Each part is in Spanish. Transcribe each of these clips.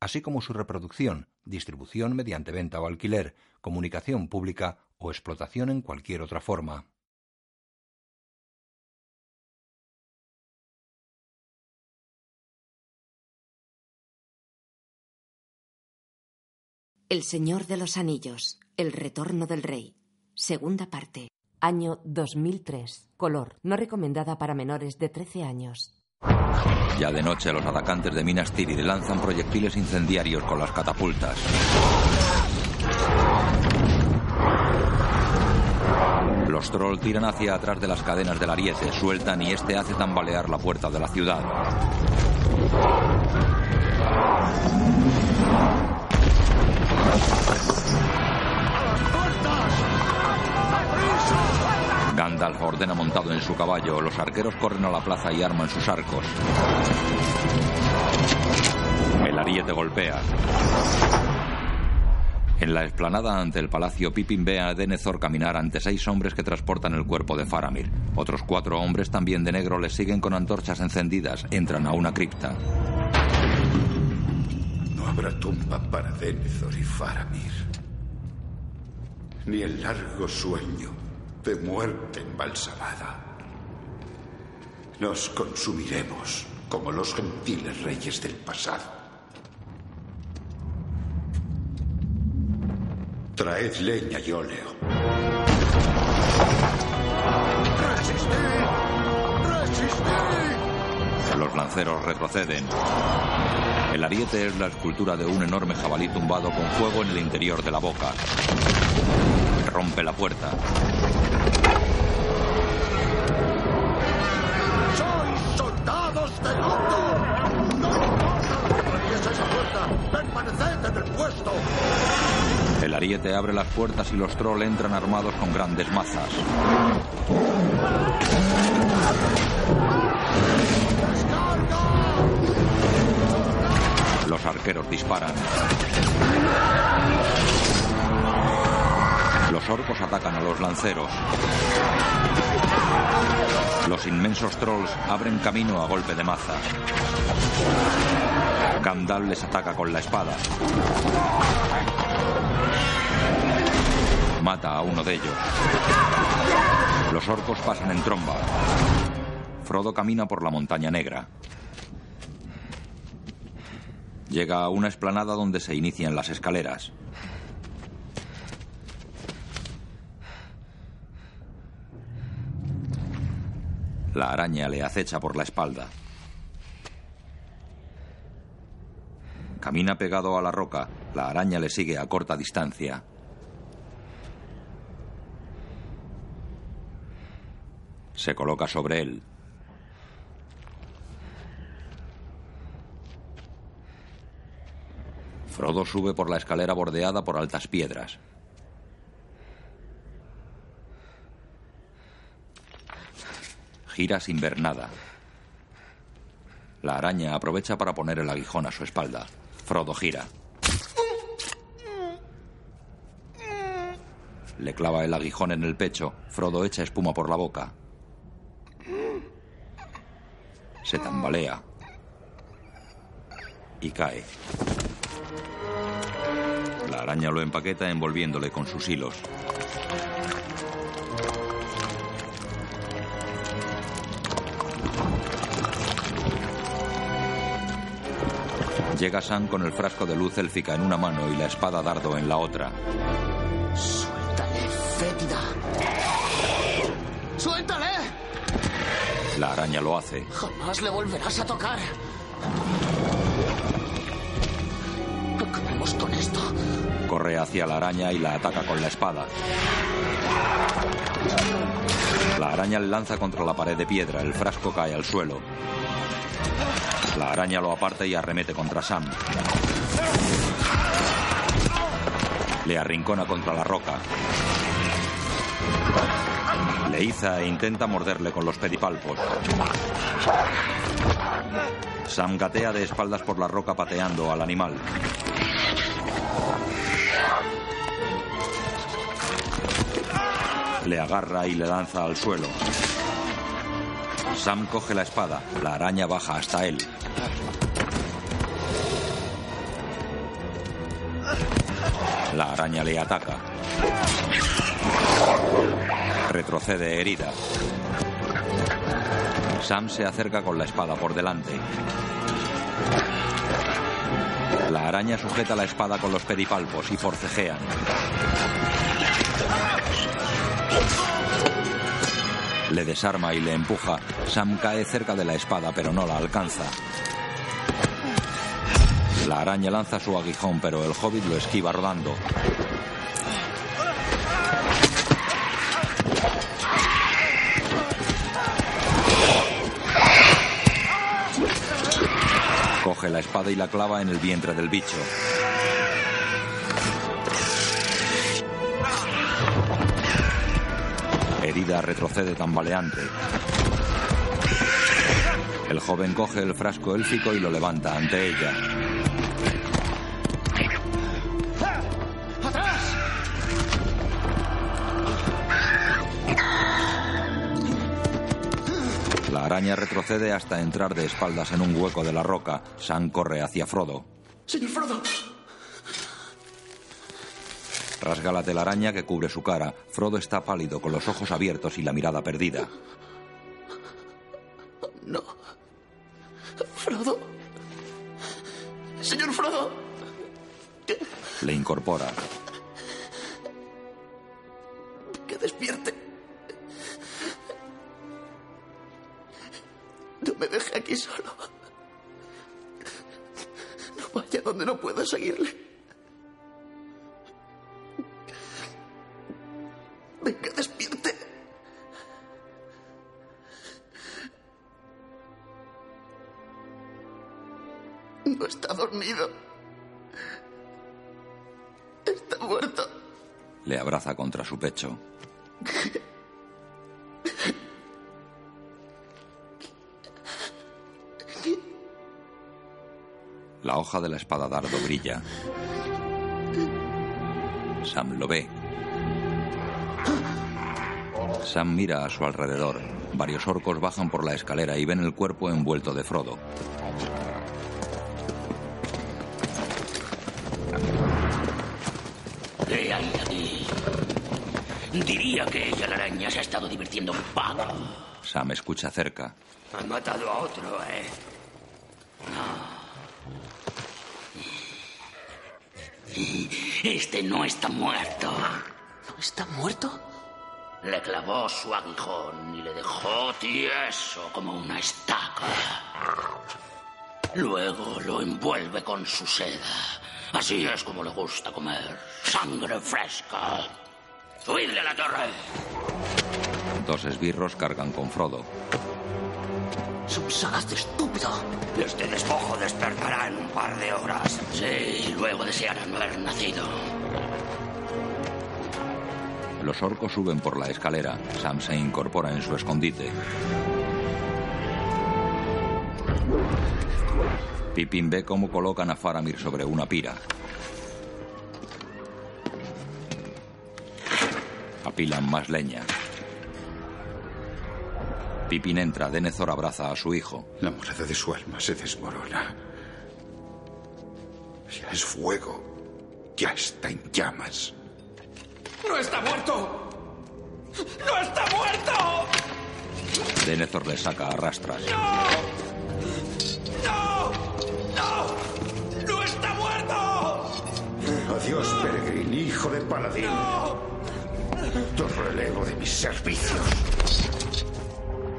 así como su reproducción, distribución mediante venta o alquiler, comunicación pública o explotación en cualquier otra forma. El Señor de los Anillos, El Retorno del Rey. Segunda parte. Año 2003. Color. No recomendada para menores de 13 años. Ya de noche los atacantes de Minas Tirith lanzan proyectiles incendiarios con las catapultas. Los trolls tiran hacia atrás de las cadenas del ariete, sueltan y este hace tambalear la puerta de la ciudad. Gandalf ordena montado en su caballo. Los arqueros corren a la plaza y arman sus arcos. El ariete golpea. En la explanada ante el palacio, Pippin ve a Denethor caminar ante seis hombres que transportan el cuerpo de Faramir. Otros cuatro hombres, también de negro, le siguen con antorchas encendidas. Entran a una cripta. No habrá tumba para Denethor y Faramir. Ni el largo sueño de muerte embalsamada. Nos consumiremos como los gentiles reyes del pasado. Traed leña y óleo. Los lanceros retroceden. El ariete es la escultura de un enorme jabalí tumbado con fuego en el interior de la boca. Rompe la puerta. ¡Sois soldados de Gondor! ¡No atraviese esa puerta! ¡Permaneced en el puesto! El ariete abre las puertas y los troll entran armados con grandes mazas. Los arqueros disparan. Los orcos atacan a los lanceros. Los inmensos trolls abren camino a golpe de maza. Gandalf les ataca con la espada. Mata a uno de ellos. Los orcos pasan en tromba. Frodo camina por la montaña negra. Llega a una explanada donde se inician las escaleras. La araña le acecha por la espalda. Camina pegado a la roca. La araña le sigue a corta distancia. Se coloca sobre él. Frodo sube por la escalera bordeada por altas piedras. Gira sin ver nada. La araña aprovecha para poner el aguijón a su espalda. Frodo gira. Le clava el aguijón en el pecho. Frodo echa espuma por la boca. Se tambalea. Y cae. La araña lo empaqueta envolviéndole con sus hilos. Llega Sam con el frasco de luz élfica en una mano y la espada dardo en la otra. ¡Suéltale, fétida! ¡Suéltale! La araña lo hace. Jamás le volverás a tocar. Acabemos con esto. Corre hacia la araña y la ataca con la espada. La araña le lanza contra la pared de piedra. El frasco cae al suelo. La araña lo aparta y arremete contra Sam. Le arrincona contra la roca. Le iza e intenta morderle con los pedipalpos. Sam gatea de espaldas por la roca pateando al animal. Le agarra y le lanza al suelo. Sam coge la espada. La araña baja hasta él. La araña le ataca. Retrocede herida. Sam se acerca con la espada por delante. La araña sujeta la espada con los pedipalpos y forcejean. Le desarma y le empuja. Sam cae cerca de la espada, pero no la alcanza. La araña lanza su aguijón, pero el hobbit lo esquiva rodando. Coge la espada y la clava en el vientre del bicho. Retrocede tambaleante. El joven coge el frasco élfico y lo levanta ante ella. La araña retrocede hasta entrar de espaldas en un hueco de la roca. Sam corre hacia Frodo. Señor Frodo. Rasga la telaraña que cubre su cara. Frodo está pálido, con los ojos abiertos y la mirada perdida. No. Frodo. Señor Frodo. Le incorpora. Que despierte. No me deje aquí solo. No vaya donde no pueda seguirle. Venga, despierte. No está dormido. Está muerto. Le abraza contra su pecho. La hoja de la espada dardo brilla. Sam lo ve. Sam mira a su alrededor. Varios orcos bajan por la escalera y ven el cuerpo envuelto de Frodo. ¿Qué hay aquí? Diría que ella, la araña, se ha estado divirtiendo un poco. Sam escucha cerca. Ha matado a otro, ¿eh? No. Este no está muerto. ¿No está muerto? Le clavó su aguijón y le dejó tieso como una estaca. Luego lo envuelve con su seda. Así es como le gusta comer. Sangre fresca. ¡Huidle a la torre! Dos esbirros cargan con Frodo. De estúpido. Este despojo despertará en un par de horas. Sí, luego desearán no haber nacido. Los orcos suben por la escalera. Sam se incorpora en su escondite. Pippin ve cómo colocan a Faramir sobre una pira. Apilan más leña. Pippin entra. Denethor abraza a su hijo. La morada de su alma se desmorona. Ya es fuego. Ya está en llamas. ¡No está muerto! ¡No está muerto! Denethor le saca a rastras. ¡No! ¡No! ¡No está muerto! Adiós, Peregrin, hijo de Paladín. Te relevo de mis servicios.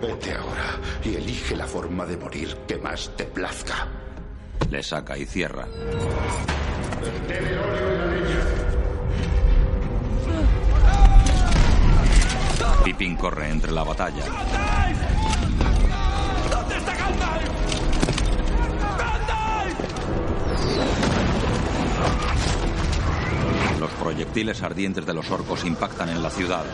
Vete ahora y elige la forma de morir que más te plazca. Le saca y cierra. Pippin corre entre la batalla. ¿Dónde está Gandalf? ¡Gandalf! Los proyectiles ardientes de los orcos impactan en la ciudad.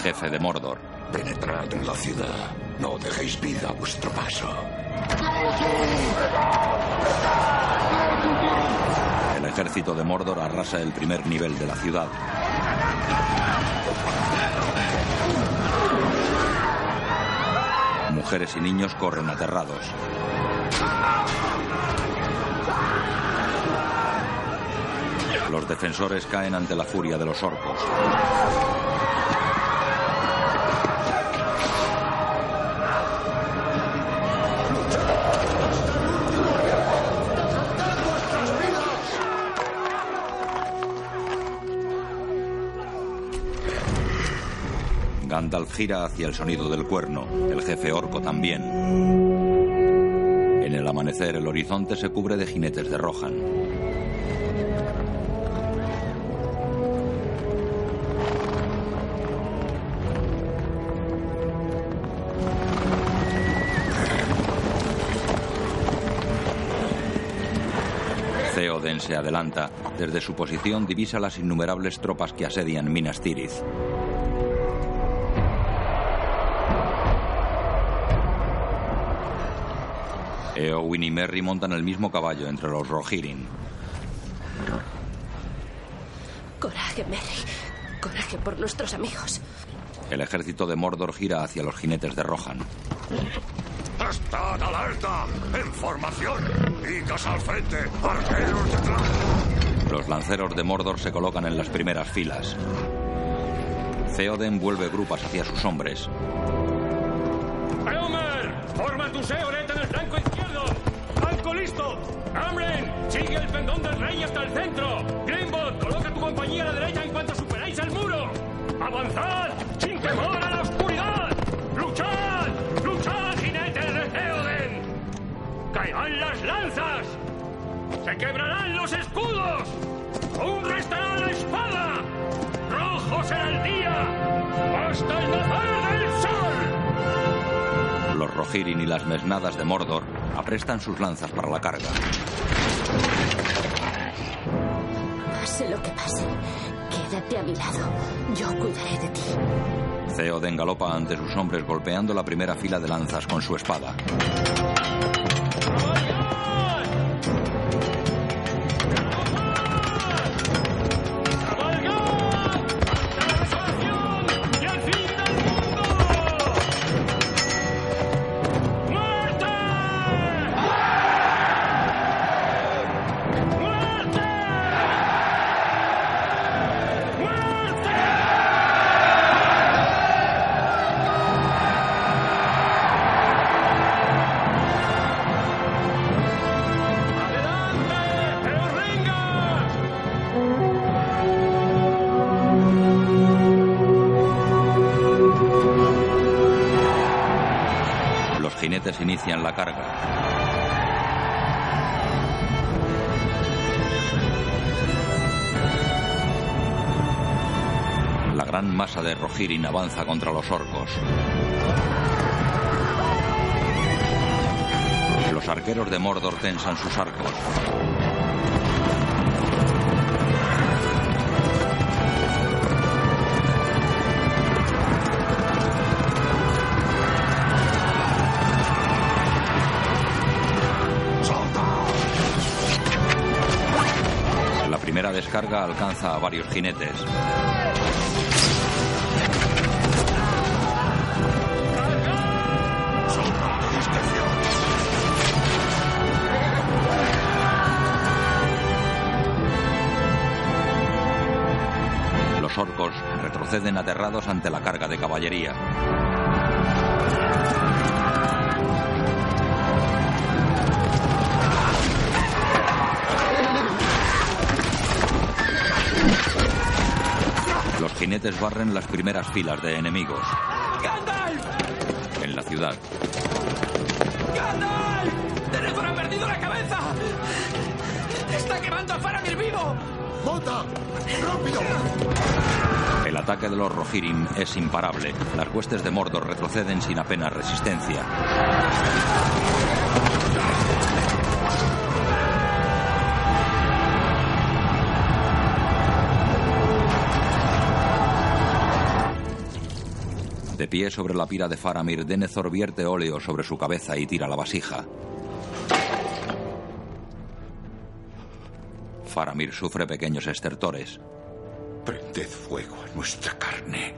Jefe de Mordor. Penetrad en la ciudad. No dejéis vida a vuestro paso. El ejército de Mordor arrasa el primer nivel de la ciudad. Mujeres y niños corren aterrados. Los defensores caen ante la furia de los orcos. Gandalf gira hacia el sonido del cuerno, el jefe orco también. En el amanecer el horizonte se cubre de jinetes de Rohan. Theoden se adelanta. Desde su posición divisa las innumerables tropas que asedian Minas Tirith. Eowyn y Merry montan el mismo caballo entre los Rohirrim. Coraje, Merry. Coraje por nuestros amigos. El ejército de Mordor gira hacia los jinetes de Rohan. ¡Estad alerta! ¡En formación! ¡Picas al frente! ¡Arqueros detrás! Los lanceros de Mordor se colocan en las primeras filas. Theoden vuelve grupas hacia sus hombres. ¡Flanco listo! ¡Amren! ¡Sigue el pendón del rey hasta el centro! ¡Greenbot! ¡Coloca tu compañía a la derecha en cuanto superáis el muro! ¡Avanzad! ¡Sin temor a la oscuridad! ¡Luchad! ¡Luchad, jinetes de Theoden! ¡Caerán las lanzas! ¡Se quebrarán los escudos! ¡Aún restará la espada! ¡Rojo será el día! ¡Hasta el nacer del! Los Rohirrim y las mesnadas de Mordor aprestan sus lanzas para la carga. Pase lo que pase, quédate a mi lado. Yo cuidaré de ti. Theoden galopa ante sus hombres golpeando la primera fila de lanzas con su espada. Rohirrim avanza contra los orcos. Los arqueros de Mordor tensan sus arcos. La primera descarga alcanza a varios jinetes. Los orcos retroceden aterrados ante la carga de caballería. Los jinetes barren las primeras filas de enemigos. ¡Gandalf! En la ciudad, ¡Gandalf! ¡Denethor ha perdido la cabeza! ¡Está quemando a Faramir vivo! ¡Rápido! El ataque de los Rohirrim es imparable. Las huestes de Mordor retroceden sin apenas resistencia. De pie sobre la pira de Faramir, Denethor vierte óleo sobre su cabeza y tira la vasija. Faramir sufre pequeños estertores. Prended fuego a nuestra carne.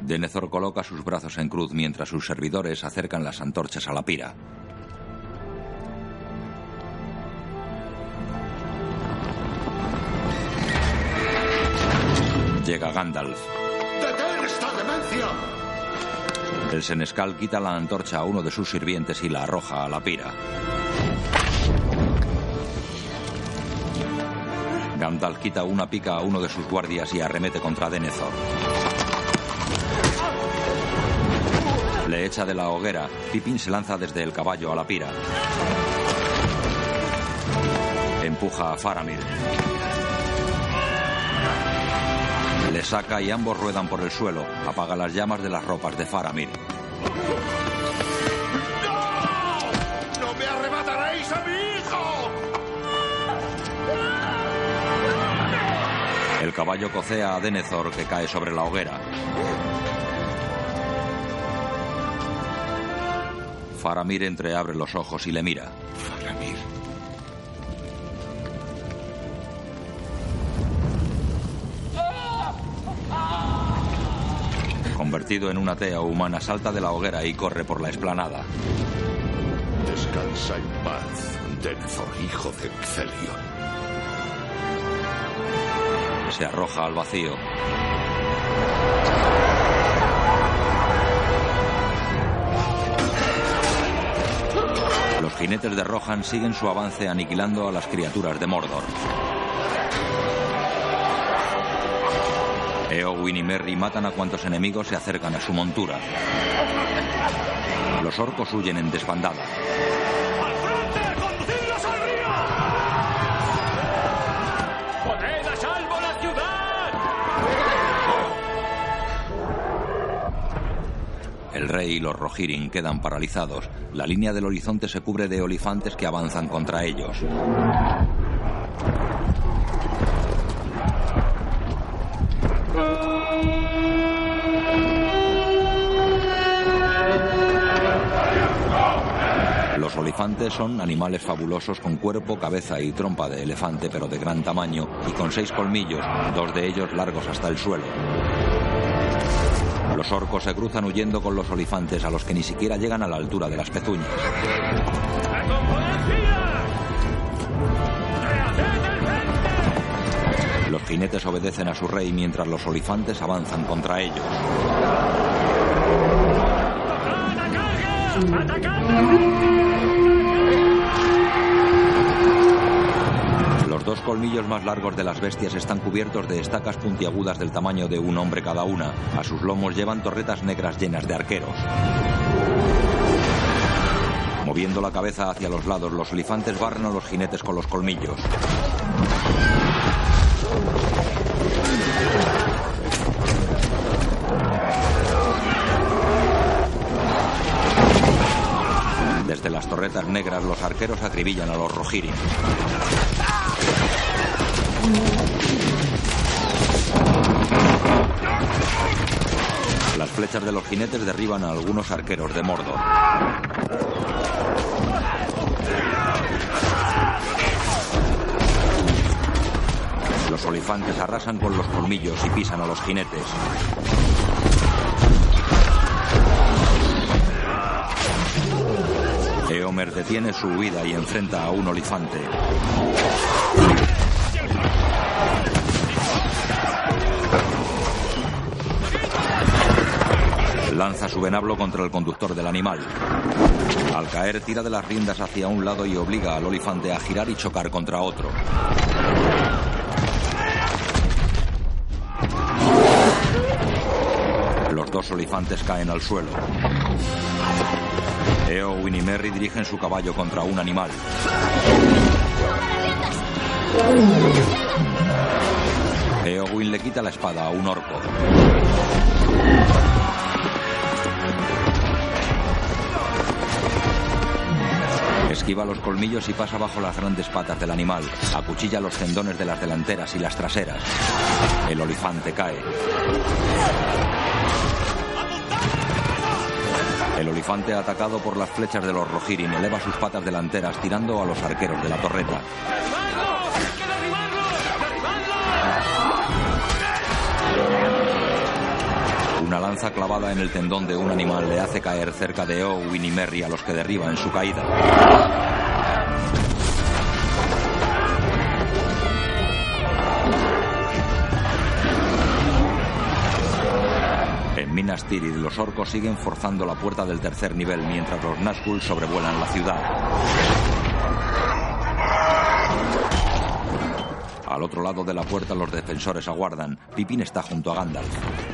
Denethor coloca sus brazos en cruz mientras sus servidores acercan las antorchas a la pira. Llega Gandalf. ¡Detén esta demencia! El senescal quita la antorcha a uno de sus sirvientes y la arroja a la pira. Gandalf quita una pica a uno de sus guardias y arremete contra Denethor. Le echa de la hoguera. Pippin se lanza desde el caballo a la pira. Empuja a Faramir. Le saca y ambos ruedan por el suelo. Apaga las llamas de las ropas de Faramir. Caballo cocea a Denethor que cae sobre la hoguera. Faramir entreabre los ojos y le mira. Faramir. Convertido en una tea humana, salta de la hoguera y corre por la explanada. Descansa en paz, Denethor, hijo de Celion. Se arroja al vacío. Los jinetes de Rohan siguen su avance aniquilando a las criaturas de Mordor. Eowyn y Merry matan a cuantos enemigos se acercan a su montura. Los orcos huyen en desbandada. Rey y los Rohirrim quedan paralizados. La línea del horizonte se cubre de olifantes que avanzan contra ellos. Los olifantes son animales fabulosos con cuerpo, cabeza y trompa de elefante, pero de gran tamaño y con seis colmillos, dos de ellos largos hasta el suelo. Los orcos se cruzan huyendo con los olifantes a los que ni siquiera llegan a la altura de las pezuñas. Los jinetes obedecen a su rey mientras los olifantes avanzan contra ellos. Los colmillos más largos de las bestias están cubiertos de estacas puntiagudas del tamaño de un hombre cada una. A sus lomos llevan torretas negras llenas de arqueros. Moviendo la cabeza hacia los lados, los olifantes barren a los jinetes con los colmillos. Desde las torretas negras, los arqueros acribillan a los Rohirrim. Las flechas de los jinetes derriban a algunos arqueros de Mordor. Los olifantes arrasan con los colmillos y pisan a los jinetes. Eomer detiene su huida y enfrenta a un olifante. Lanza su venablo contra el conductor del animal. Al caer, tira de las riendas hacia un lado y obliga al olifante a girar y chocar contra otro. Los dos olifantes caen al suelo. Eowyn y Merry dirigen su caballo contra un animal. Eowyn le quita la espada a un orco. Esquiva los colmillos y pasa bajo las grandes patas del animal. Acuchilla los tendones de las delanteras y las traseras. El olifante cae. El olifante atacado por las flechas de los Rohirrim eleva sus patas delanteras tirando a los arqueros de la torreta. Lanza clavada en el tendón de un animal le hace caer cerca de Owen y Merry a los que derriba en su caída. En Minas Tirith los orcos siguen forzando la puerta del tercer nivel mientras los Nazgûl sobrevuelan la ciudad. Al otro lado de la puerta los defensores aguardan. Pippin está junto a Gandalf.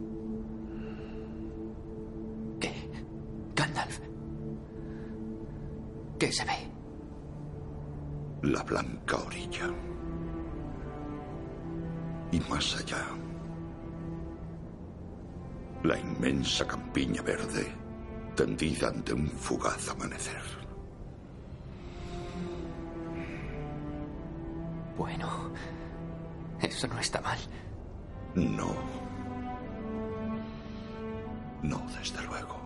Gandalf. ¿Qué se ve? La blanca orilla. Y más allá. La inmensa campiña verde tendida ante un fugaz amanecer. Bueno, eso no está mal. No. No, desde luego.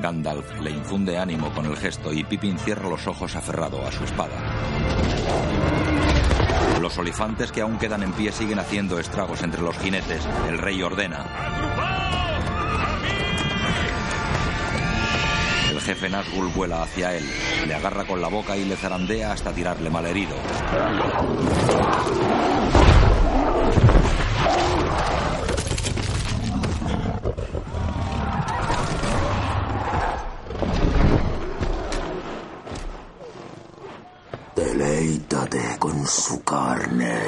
Gandalf le infunde ánimo con el gesto y Pippin cierra los ojos aferrado a su espada. Los olifantes que aún quedan en pie siguen haciendo estragos entre los jinetes. El rey ordena. El jefe Nazgûl vuela hacia él, le agarra con la boca y le zarandea hasta tirarle malherido. Con su carne.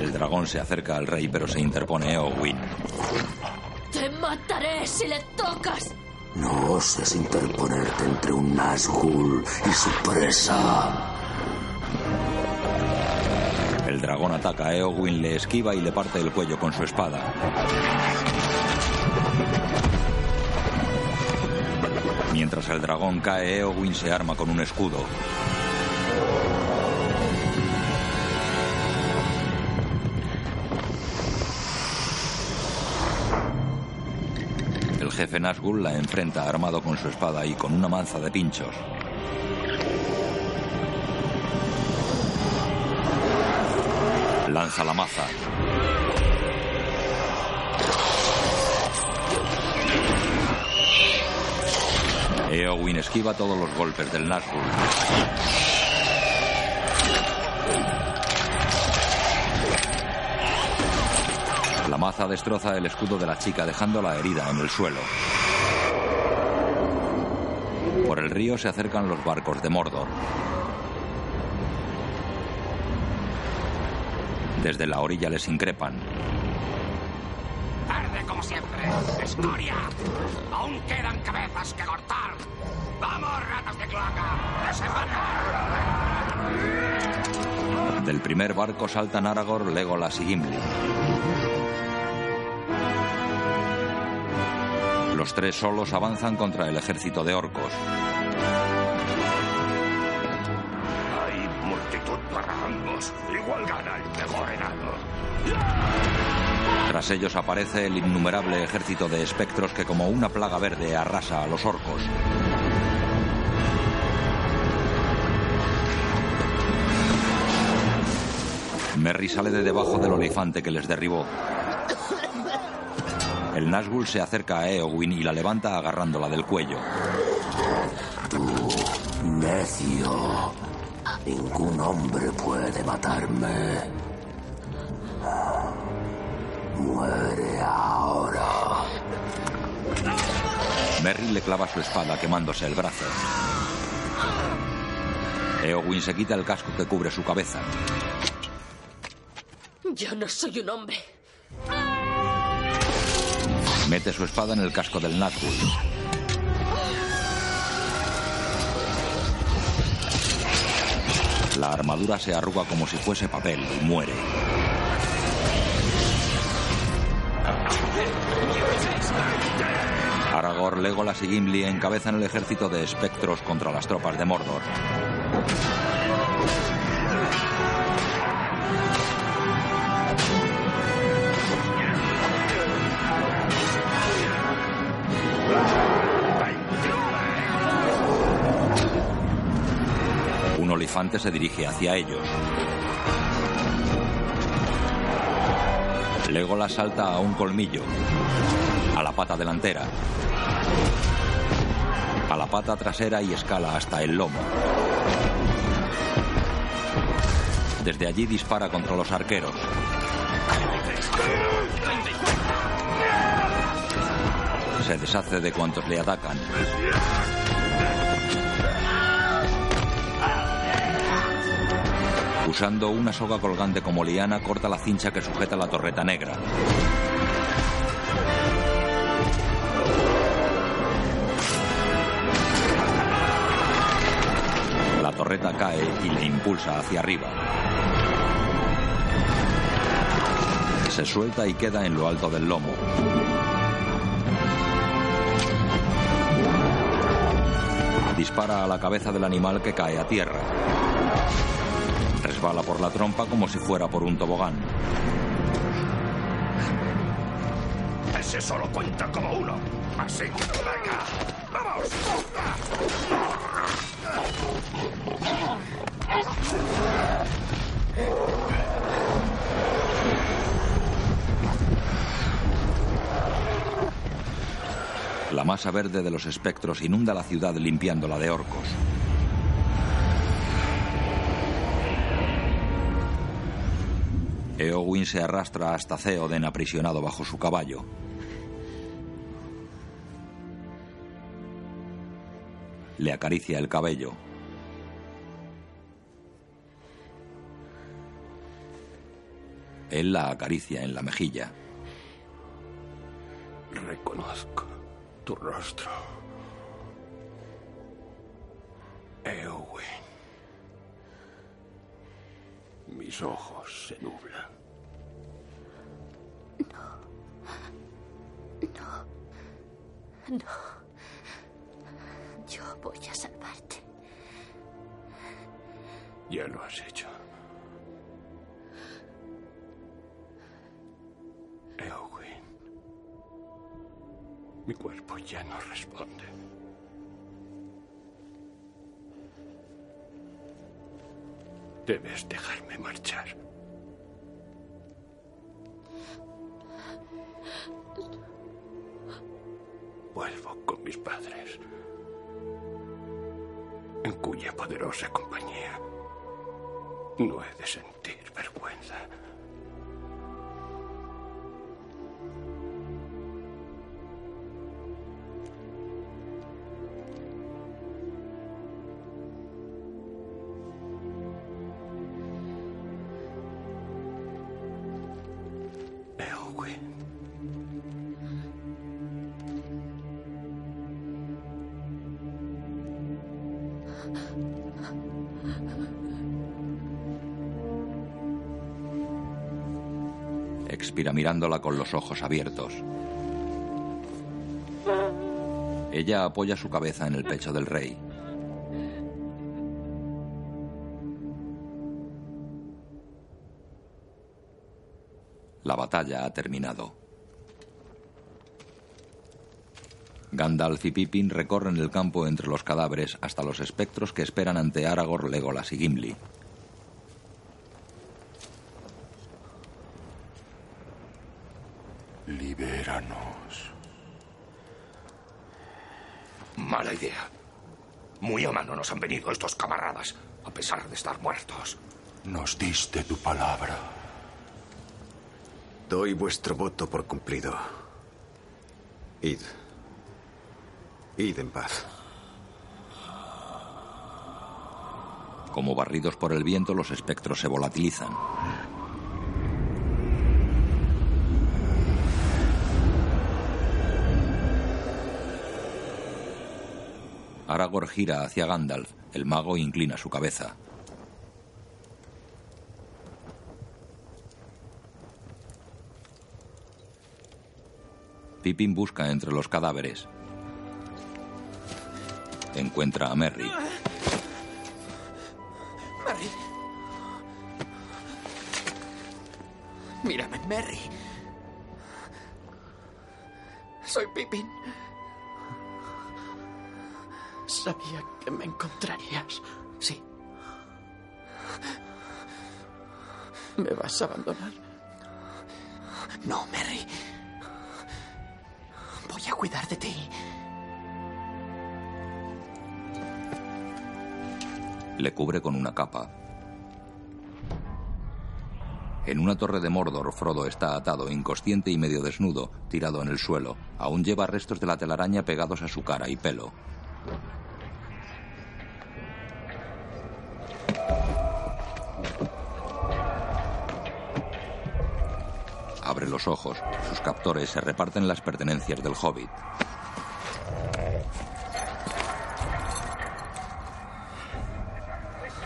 El dragón se acerca al rey, pero se interpone Eowyn. Te mataré si le tocas. No oses interponerte entre un Nazgûl y su presa. El dragón ataca a Eowyn, le esquiva y le parte el cuello con su espada. Mientras el dragón cae, Eowyn se arma con un escudo. Jefe Nazgûl la enfrenta armado con su espada y con una manza de pinchos. Lanza la maza. Eowyn esquiva todos los golpes del Nazgûl. Maza destroza el escudo de la chica dejándola herida en el suelo. Por el río se acercan los barcos de Mordor. Desde la orilla les increpan. Tarde como siempre. ¡Escoria! Aún quedan cabezas que cortar. ¡Vamos, ratas de cloaca! Del primer barco saltan Aragorn, Legolas y Gimli. Los tres solos avanzan contra el ejército de orcos. Hay multitud para ambos. Igual gana el mejor enano. Tras ellos aparece el innumerable ejército de espectros que como una plaga verde arrasa a los orcos. Merry sale de debajo del olifante que les derribó. El Nazgûl se acerca a Eowyn y la levanta agarrándola del cuello. Tú, necio. Ningún hombre puede matarme. Muere ahora. Merry le clava su espada quemándose el brazo. Eowyn se quita el casco que cubre su cabeza. Yo no soy un hombre. Mete su espada en el casco del Nazgûl. La armadura se arruga como si fuese papel y muere. Aragorn, Legolas y Gimli encabezan el ejército de espectros contra las tropas de Mordor. Un olifante se dirige hacia ellos. Legolas salta a un colmillo, a la pata delantera, a la pata trasera y escala hasta el lomo. Desde allí dispara contra los arqueros. Se deshace de cuantos le atacan. Usando una soga colgante como liana, corta la cincha que sujeta la torreta negra. La torreta cae y le impulsa hacia arriba. Se suelta y queda en lo alto del lomo. Dispara a la cabeza del animal que cae a tierra. Resbala por la trompa como si fuera por un tobogán. Ese solo cuenta como uno. Así. Venga. ¡Vamos! La masa verde de los espectros inunda la ciudad limpiándola de orcos. Eowyn se arrastra hasta Theoden aprisionado bajo su caballo. Le acaricia el cabello. Él la acaricia en la mejilla. Reconozco tu rostro. Eowyn. Mis ojos se nublan. No. Yo voy a salvarte. Ya lo has hecho. Eowyn. Mi cuerpo ya no responde. Debes dejarme marchar. Vuelvo con mis padres, en cuya poderosa compañía no he de sentir vergüenza. Mirándola con los ojos abiertos. Ella apoya su cabeza en el pecho del rey. La batalla ha terminado. Gandalf y Pippin recorren el campo entre los cadáveres hasta los espectros que esperan ante Aragorn, Legolas y Gimli. Han venido estos camaradas, a pesar de estar muertos. Nos diste tu palabra. Doy vuestro voto por cumplido. Id. Id en paz. Como barridos por el viento, los espectros se volatilizan. Aragorn gira hacia Gandalf. El mago inclina su cabeza. Pippin busca entre los cadáveres. Encuentra a Merry. Merry. Mírame, Merry. Sabía que me encontrarías. Sí. ¿Me vas a abandonar? No, Merry. Voy a cuidar de ti. Le cubre con una capa. En una torre de Mordor, Frodo está atado, inconsciente y medio desnudo, tirado en el suelo. Aún lleva restos de la telaraña pegados a su cara y pelo. Los ojos. Sus captores se reparten las pertenencias del hobbit.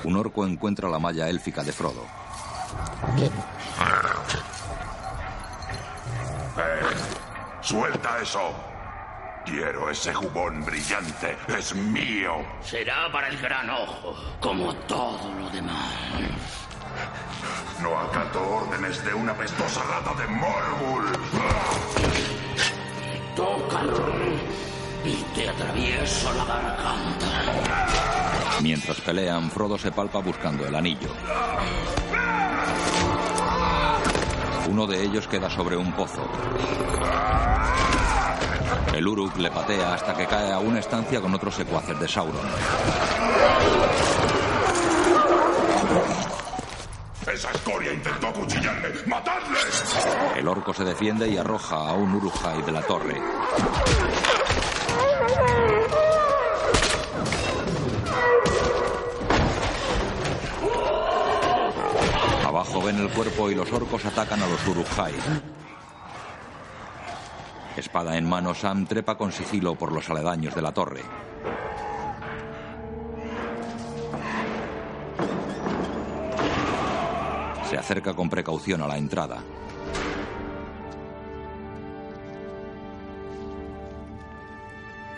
Un orco encuentra la malla élfica de Frodo. Eh, suelta eso. Quiero ese jubón brillante. Es mío. Será para el gran ojo, como todo lo demás. No acato órdenes de una pestosa rata de Morbul. Tócalo y te atravieso la garganta. Mientras pelean, Frodo se palpa buscando el anillo. Uno de ellos queda sobre un pozo. El Uruk le patea hasta que cae a una estancia con otros secuaces de Sauron. Esa escoria intentó acuchillarme. ¡Matadle! El orco se defiende y arroja a un Urujai de la torre. Abajo ven el cuerpo y los orcos atacan a los Urujai. Espada en mano, Sam trepa con sigilo por los aledaños de la torre. Se acerca con precaución a la entrada.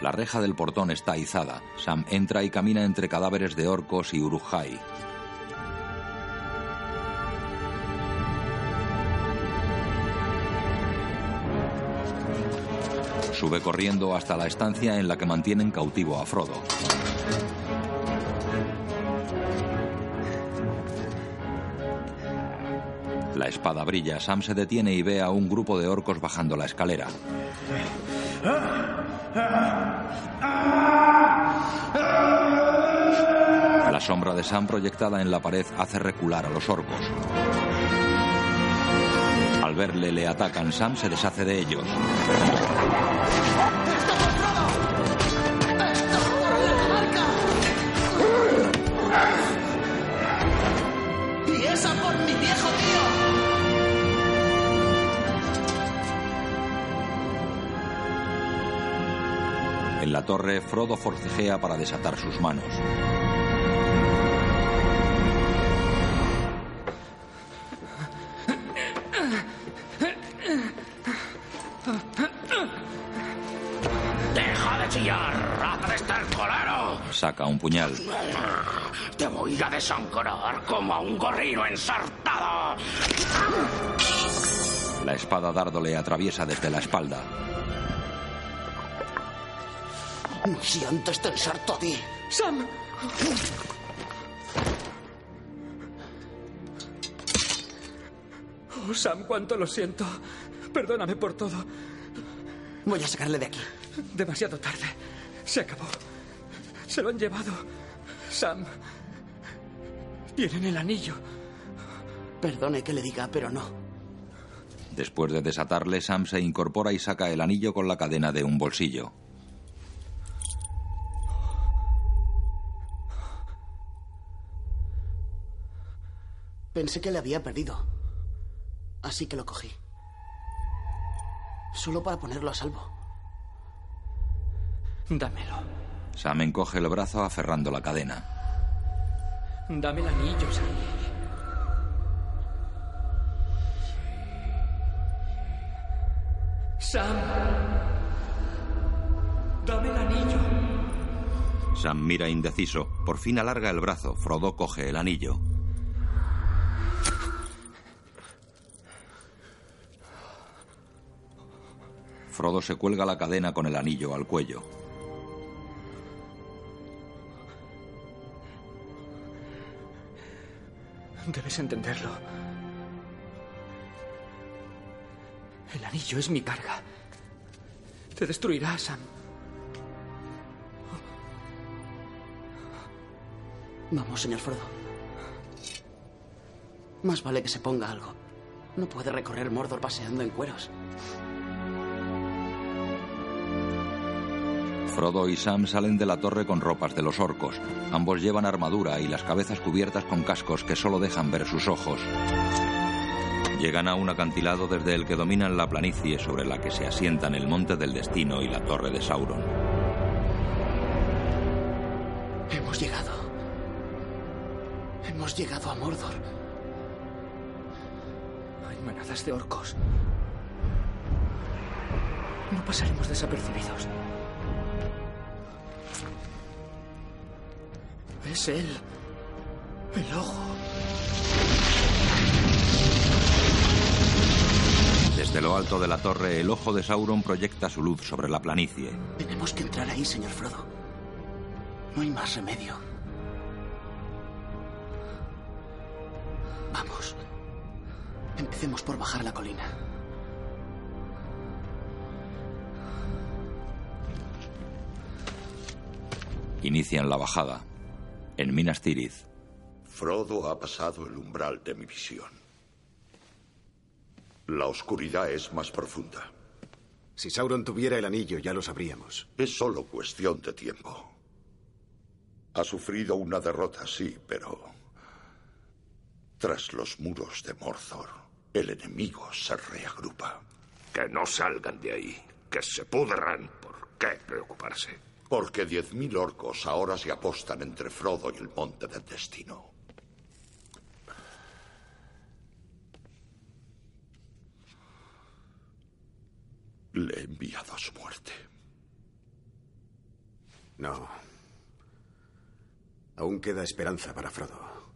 La reja del portón está izada. Sam entra y camina entre cadáveres de orcos y urujai. Sube corriendo hasta la estancia en la que mantienen cautivo a Frodo. La espada brilla, Sam se detiene y ve a un grupo de orcos bajando la escalera. La sombra de Sam proyectada en la pared hace recular a los orcos. Al verle le atacan, Sam se deshace de ellos. ¡Y En la torre, Frodo forcejea para desatar sus manos. ¡Deja de chillar, raza de estercolero! Saca un puñal. Te voy a desangrar como a un gorrino ensartado. La espada dardo le atraviesa desde la espalda. No si antes te ensarto a ti. ¡Sam! Oh, Sam, cuánto lo siento. Perdóname por todo. Voy a sacarle de aquí. Demasiado tarde. Se acabó. Se lo han llevado. Sam. Tienen el anillo. Perdone que le diga, pero no. Después de desatarle, Sam se incorpora y saca el anillo con la cadena de un bolsillo. Pensé que le había perdido. Así que lo cogí. Solo para ponerlo a salvo. Dámelo. Sam encoge el brazo aferrando la cadena. Dame el anillo, Sam. Sam. Dame el anillo. Sam mira indeciso. Por fin alarga el brazo. Frodo coge el anillo. Frodo se cuelga la cadena con el anillo al cuello. Debes entenderlo. El anillo es mi carga. Te destruirá, Sam. Vamos, señor Frodo. Más vale que se ponga algo. No puede recorrer Mordor paseando en cueros. Frodo y Sam salen de la torre con ropas de los orcos. Ambos llevan armadura y las cabezas cubiertas con cascos que solo dejan ver sus ojos. Llegan a un acantilado desde el que dominan la planicie sobre la que se asientan el Monte del Destino y la Torre de Sauron. Hemos llegado. Hemos llegado a Mordor. Hay manadas de orcos. No pasaremos desapercibidos. Es él. El ojo. Desde lo alto de la torre, el ojo de Sauron proyecta su luz sobre la planicie. Tenemos que entrar ahí, señor Frodo. No hay más remedio. Vamos. Empecemos por bajar la colina. Inician la bajada. En Minas Tirith, Frodo ha pasado el umbral de mi visión. La oscuridad es más profunda. Si Sauron tuviera el anillo, ya lo sabríamos. Es solo cuestión de tiempo. Ha sufrido una derrota, sí, pero... Tras los muros de Mordor, el enemigo se reagrupa. Que no salgan de ahí, que se pudran. ¿Por qué preocuparse? Porque diez mil orcos ahora se apostan entre Frodo y el Monte del Destino. Le he enviado a su muerte. No. Aún queda esperanza para Frodo.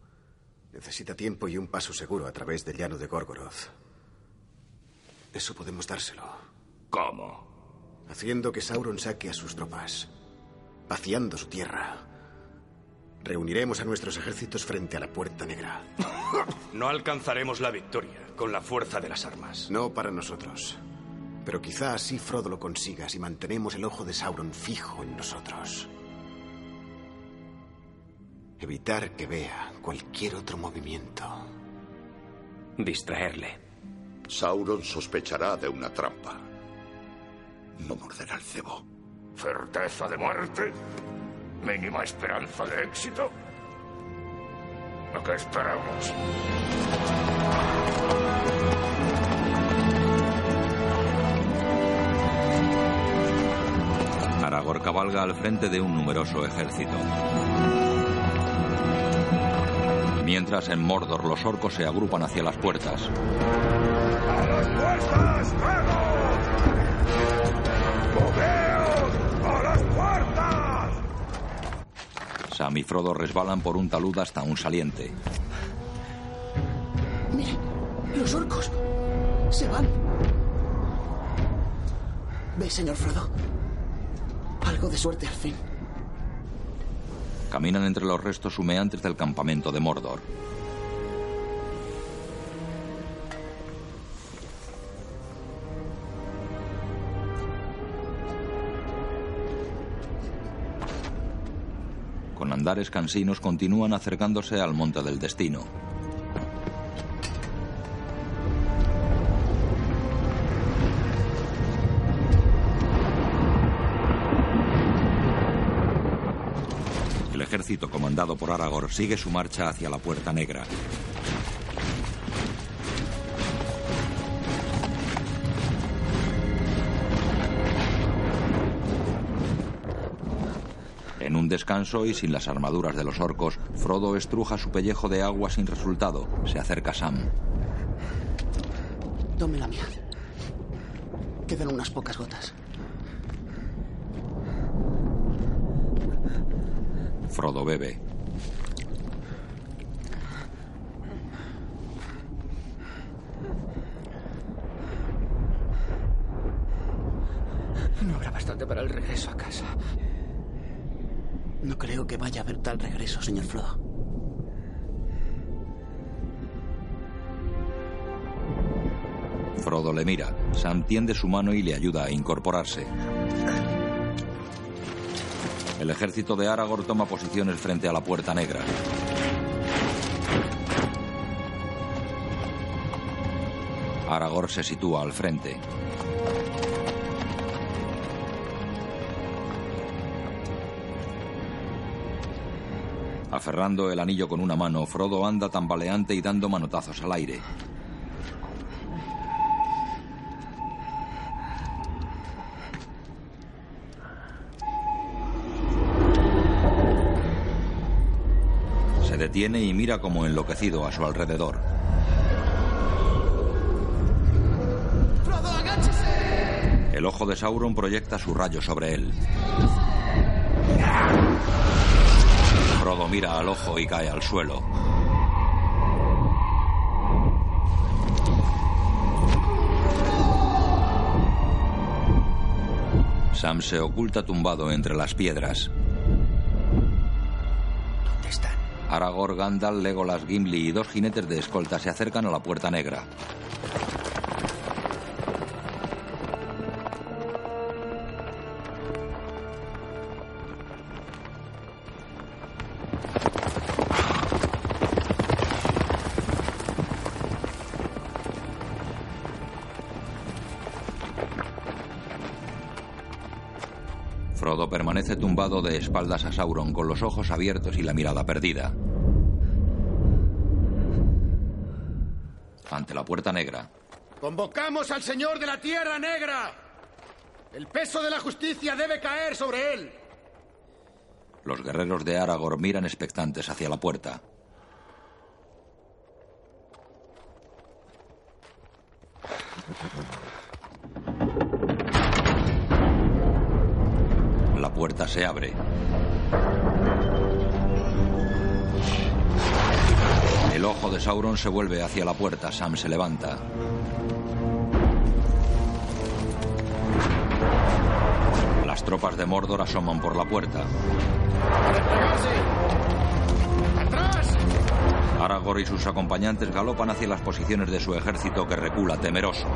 Necesita tiempo y un paso seguro a través del llano de Gorgoroth. Eso podemos dárselo. ¿Cómo? Haciendo que Sauron saque a sus tropas. Vaciando su tierra. Reuniremos a nuestros ejércitos frente a la Puerta Negra. No alcanzaremos la victoria con la fuerza de las armas. No para nosotros. Pero quizá así Frodo lo consiga si mantenemos el ojo de Sauron fijo en nosotros. Evitar que vea cualquier otro movimiento. Distraerle. Sauron sospechará de una trampa. No morderá el cebo. ¿Certeza de muerte? ¿Mínima esperanza de éxito? ¿A qué esperamos? Aragorn cabalga al frente de un numeroso ejército. Mientras en Mordor los orcos se agrupan hacia las puertas. ¡A las puertas! Sam y Frodo resbalan por un talud hasta un saliente. Mire, los orcos. Se van. ¿Ve, señor Frodo? Algo de suerte al fin. Caminan entre los restos humeantes del campamento de Mordor. Andares cansinos continúan acercándose al monte del destino. El ejército comandado por Aragorn sigue su marcha hacia la Puerta Negra. Un descanso y sin las armaduras de los orcos, Frodo estruja su pellejo de agua sin resultado. Se acerca Sam. Tome la mía. Quedan unas pocas gotas. Frodo bebe. No habrá bastante para el regreso a casa. No creo que vaya a haber tal regreso, señor Frodo. Frodo le mira. Sam tiende su mano y le ayuda a incorporarse. El ejército de Aragorn toma posiciones frente a la Puerta Negra. Aragorn se sitúa al frente. Aferrando el anillo con una mano, Frodo anda tambaleante y dando manotazos al aire. Se detiene y mira como enloquecido a su alrededor. ¡Frodo, agáchese! El ojo de Sauron proyecta su rayo sobre él. Frodo mira al ojo y cae al suelo. Sam se oculta tumbado entre las piedras. ¿Dónde están? Aragorn, Gandalf, Legolas, Gimli y dos jinetes de escolta se acercan a la puerta negra. Tumbado de espaldas a Sauron con los ojos abiertos y la mirada perdida. Ante la puerta negra, Convocamos al Señor de la Tierra Negra. El peso de la justicia debe caer sobre él. los guerreros de Aragorn miran expectantes hacia la puerta. Puerta se abre. El ojo de Sauron se vuelve hacia la puerta. Sam se levanta. Las tropas de Mordor asoman por la puerta. Aragorn y sus acompañantes galopan hacia las posiciones de su ejército que recula temeroso.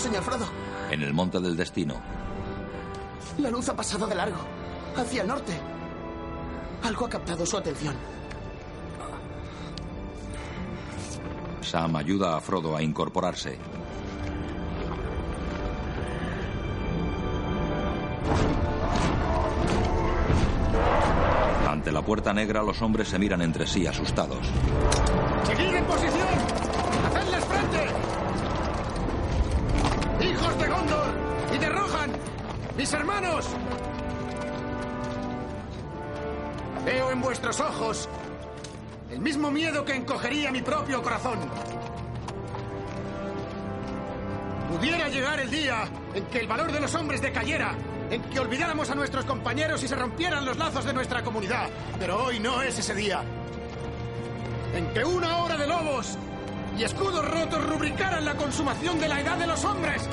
Señor Frodo. En el monte del destino, La luz ha pasado de largo. Hacia el norte. Algo ha captado su atención. Sam ayuda a Frodo a incorporarse. Ante la puerta negra los hombres se miran entre sí asustados. ¡Seguid en posición! ¡Mis hermanos! Veo en vuestros ojos el mismo miedo que encogería mi propio corazón. Pudiera llegar el día en que el valor de los hombres decayera, en que olvidáramos a nuestros compañeros y se rompieran los lazos de nuestra comunidad. Pero hoy no es ese día. En que una hora de lobos y escudos rotos rubricaran la consumación de la edad de los hombres.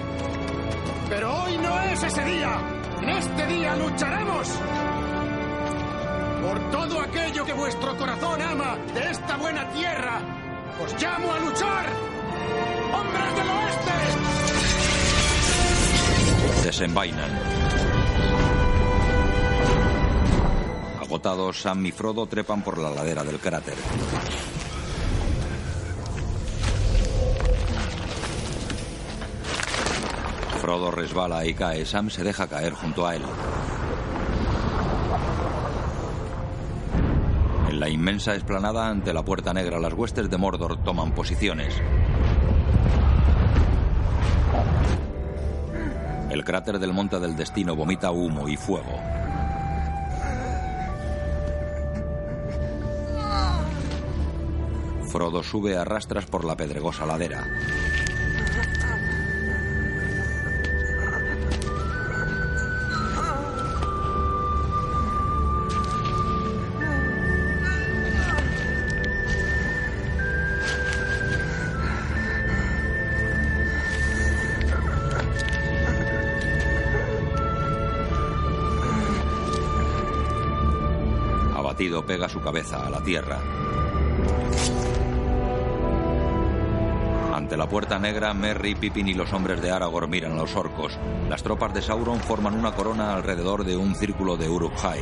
Pero hoy no es ese día. En este día lucharemos. Por todo aquello que vuestro corazón ama de esta buena tierra, os llamo a luchar. ¡Hombres del oeste! Desenvainan. Agotados, Sam y Frodo trepan por la ladera del cráter. Frodo resbala y cae. Sam se deja caer junto a él. En la inmensa explanada ante la puerta negra, las huestes de Mordor toman posiciones. El cráter del Monte del Destino vomita humo y fuego. Frodo sube a rastras por la pedregosa ladera. Pega su cabeza a la tierra. Ante la puerta negra, Merry, Pippin y los hombres de Aragorn miran a los orcos. Las tropas de Sauron forman una corona alrededor de un círculo de Uruk-hai.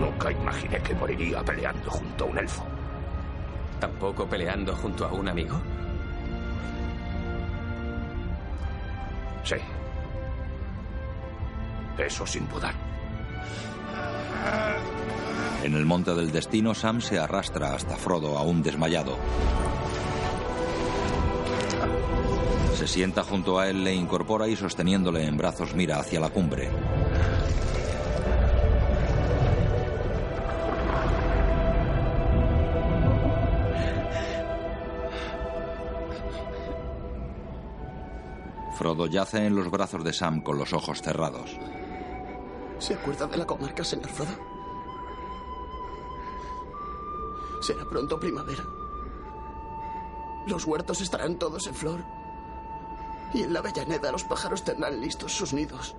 Nunca imaginé que moriría peleando junto a un elfo. ¿Tampoco peleando junto a un amigo? Eso sin dudar. En el monte del destino, Sam se arrastra hasta Frodo, aún desmayado. Se sienta junto a él, le incorpora y sosteniéndole en brazos mira hacia la cumbre. Frodo yace en los brazos de Sam con los ojos cerrados. ¿Se acuerda de la comarca, señor Frodo? Será pronto primavera. Los huertos estarán todos en flor. Y en la Avellaneda los pájaros tendrán listos sus nidos.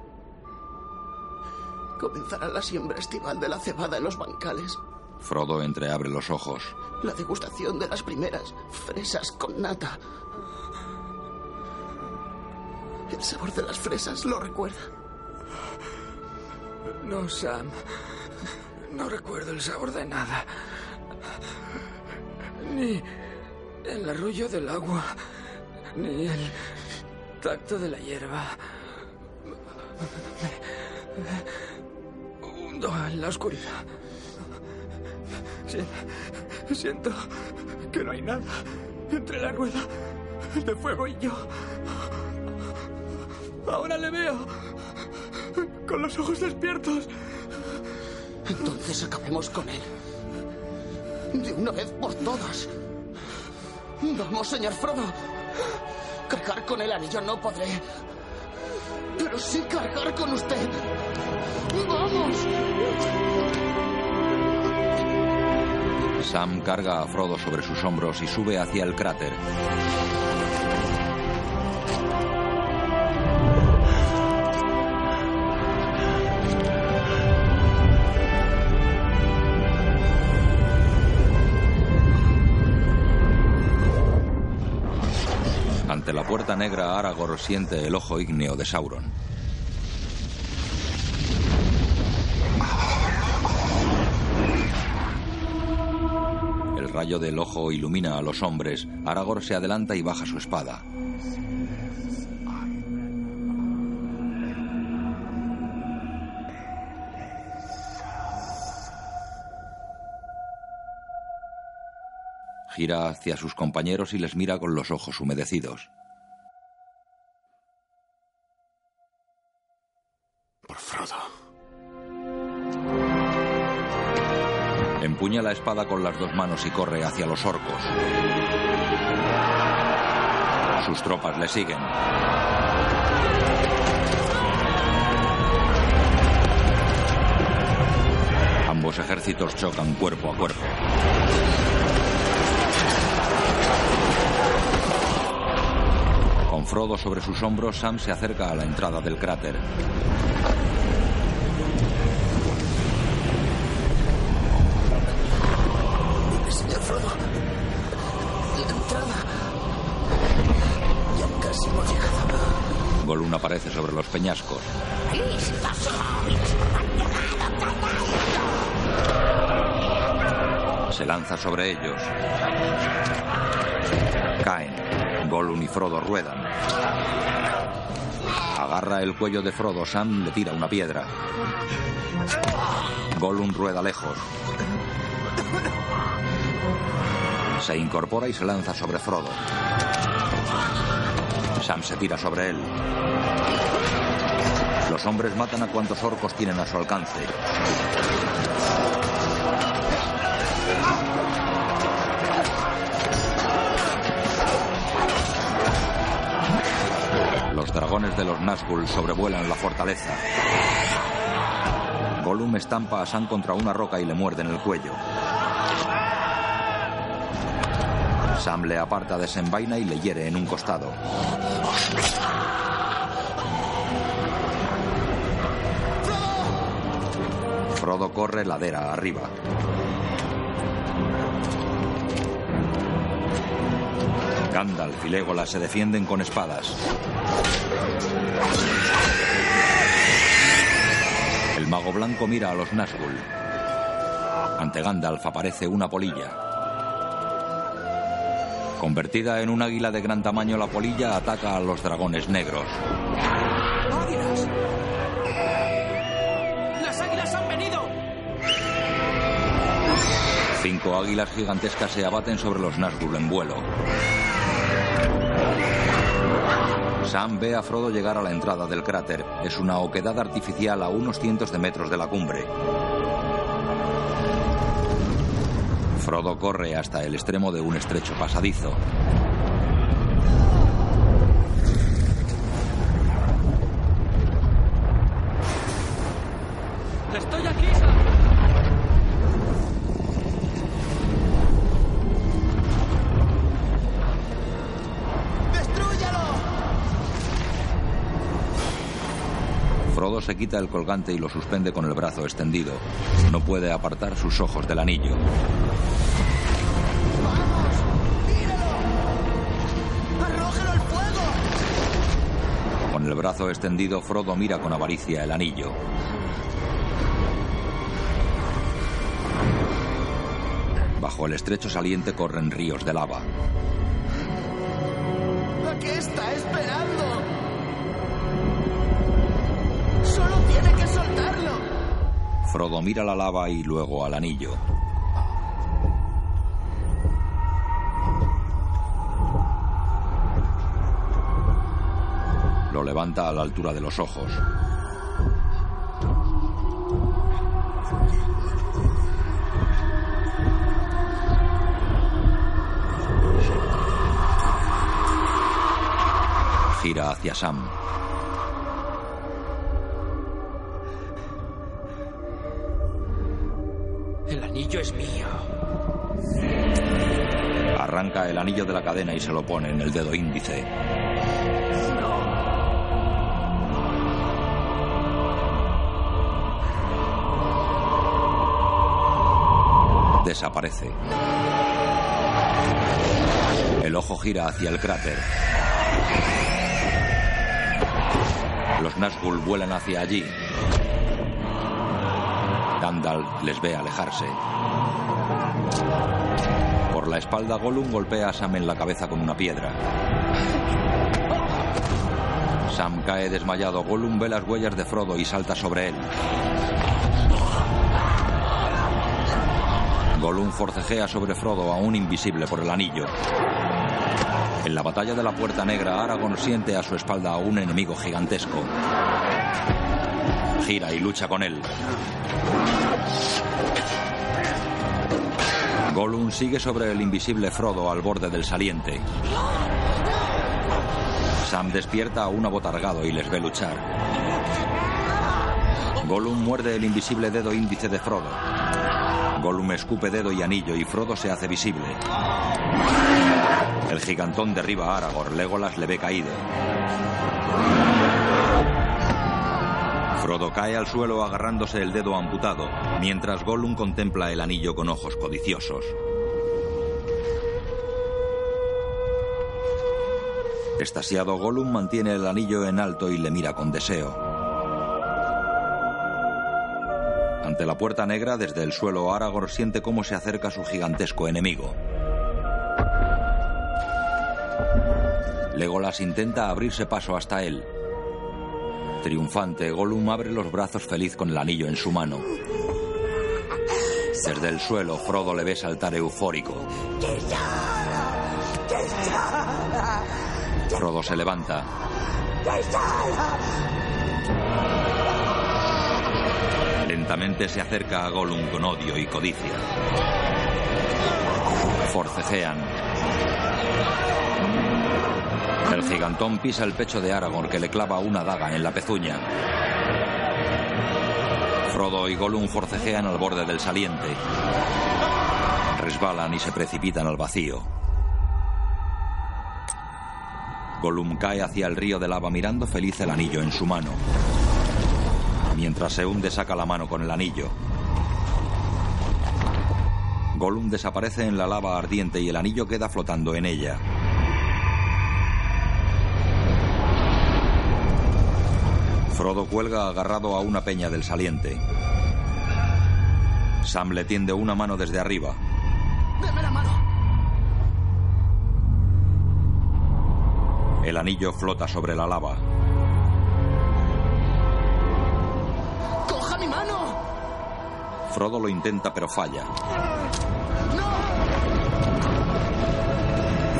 Comenzará la siembra estival de la cebada en los bancales. Frodo entreabre los ojos. La degustación de las primeras fresas con nata. El sabor de las fresas lo recuerda. No, Sam. No recuerdo el sabor de nada. Ni el arrullo del agua, ni el tacto de la hierba. Me hundo en la oscuridad. Si- Siento que no hay nada entre la rueda de fuego y yo. Ahora le veo con los ojos despiertos. Entonces acabemos con él. De una vez por todas. Vamos, señor Frodo. Cargar con el anillo no podré. Pero sí cargar con usted. ¡Vamos! Sam carga a Frodo sobre sus hombros y sube hacia el cráter. Puerta negra, Aragorn siente el ojo ígneo de Sauron. El rayo del ojo ilumina a los hombres. Aragorn se adelanta y baja su espada. Gira hacia sus compañeros y les mira con los ojos humedecidos. Empuña la espada con las dos manos y corre hacia los orcos. Sus tropas le siguen. Ambos ejércitos chocan cuerpo a cuerpo. Con Frodo sobre sus hombros, Sam se acerca a la entrada del cráter. Señor Frodo. La entrada. Gollum aparece sobre los peñascos. Se lanza sobre ellos. Caen. Gollum y Frodo ruedan. Agarra el cuello de Frodo. Sam le tira una piedra. Gollum rueda lejos. Se incorpora y se lanza sobre Frodo. Sam se tira sobre él. Los hombres matan a cuantos orcos tienen a su alcance. Los dragones de los Nazgûl sobrevuelan la fortaleza. Gollum estampa a Sam contra una roca y le muerde en el cuello. Sam le aparta, desenvaina y le hiere en un costado. Frodo corre ladera arriba. Gandalf y Legolas se defienden con espadas. El mago blanco mira a los Nazgûl. Ante Gandalf aparece una polilla. Convertida en un águila de gran tamaño, la polilla ataca a los dragones negros. ¡Águilas! ¡Las águilas han venido! Cinco águilas gigantescas se abaten sobre los Nazgûl en vuelo. Sam ve a Frodo llegar a la entrada del cráter. Es una oquedad artificial a unos cientos de metros de la cumbre. Frodo corre hasta el extremo de un estrecho pasadizo. Se quita el colgante y lo suspende con el brazo extendido. No puede apartar sus ojos del anillo. Con el brazo extendido, Frodo mira con avaricia el anillo. Bajo el estrecho saliente corren ríos de lava. Frodo mira la lava y luego al anillo. Lo levanta a la altura de los ojos. Gira hacia Sam. Cadena y se lo pone en el dedo índice. Desaparece. El ojo gira hacia el cráter. Los Nazgûl vuelan hacia allí. Gandalf les ve alejarse. La espalda, Gollum golpea a Sam en la cabeza con una piedra. Sam cae desmayado. Gollum ve las huellas de Frodo y salta sobre él. Gollum forcejea sobre Frodo, aún invisible por el anillo. En la batalla de la Puerta Negra, Aragorn siente a su espalda a un enemigo gigantesco. Gira y lucha con él. Gollum sigue sobre el invisible Frodo al borde del saliente. Sam despierta a un abotargado y les ve luchar. Gollum muerde el invisible dedo índice de Frodo. Gollum escupe dedo y anillo y Frodo se hace visible. El gigantón derriba a Aragorn. Legolas le ve caído. Frodo cae al suelo agarrándose el dedo amputado, mientras Gollum contempla el anillo con ojos codiciosos. Estasiado Gollum mantiene el anillo en alto y le mira con deseo. Ante la puerta negra, desde el suelo, Aragorn siente cómo se acerca su gigantesco enemigo. Legolas intenta abrirse paso hasta él. Triunfante, Gollum abre los brazos feliz con el anillo en su mano. Desde el suelo, Frodo le ve saltar eufórico. Frodo se levanta. Lentamente se acerca a Gollum con odio y codicia. Forcejean. El gigantón pisa el pecho de Aragorn que le clava una daga en la pezuña. Frodo y Gollum forcejean al borde del saliente. Resbalan y se precipitan al vacío. Gollum cae hacia el río de lava mirando feliz el anillo en su mano. Mientras se hunde saca la mano con el anillo. Gollum desaparece en la lava ardiente y el anillo queda flotando en ella. Frodo cuelga agarrado a una peña del saliente. Sam le tiende una mano desde arriba. ¡Deme la mano! El anillo flota sobre la lava. ¡Coja mi mano! Frodo lo intenta pero falla.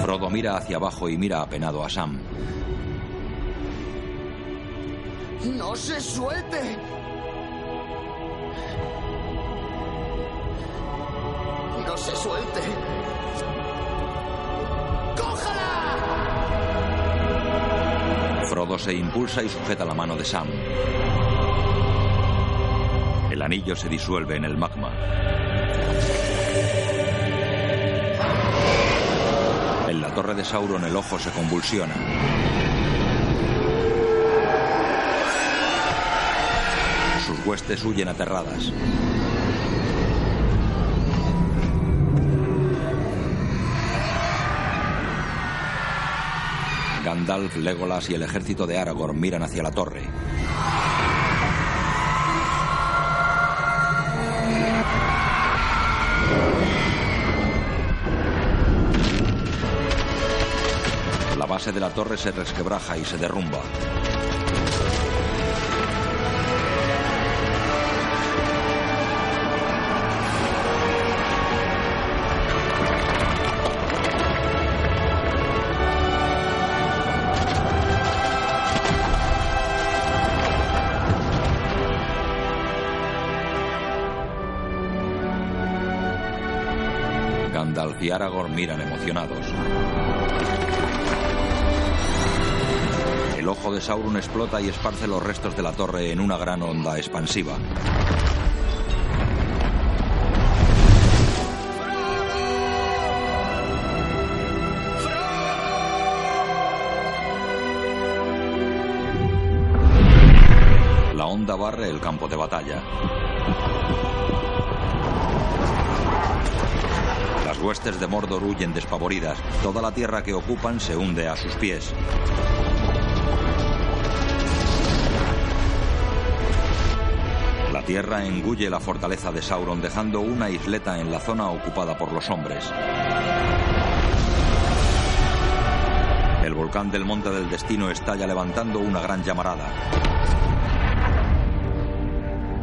Frodo mira hacia abajo y mira apenado a Sam. ¡No se suelte! ¡No se suelte! ¡Cójala! Frodo se impulsa y sujeta la mano de Sam. El anillo se disuelve en el magma. En la torre de Sauron el ojo se convulsiona. Huestes huyen aterradas. Gandalf, Legolas y el ejército de Aragorn miran hacia la torre. La base de la torre se resquebraja y se derrumba. Aragorn miran emocionados. El ojo de Sauron explota y esparce los restos de la torre en una gran onda expansiva. La onda barre el campo de batalla. Huestes de Mordor huyen despavoridas. Toda la tierra que ocupan se hunde a sus pies. La tierra engulle la fortaleza de Sauron dejando una isleta en la zona ocupada por los hombres. El volcán del Monte del Destino estalla levantando una gran llamarada.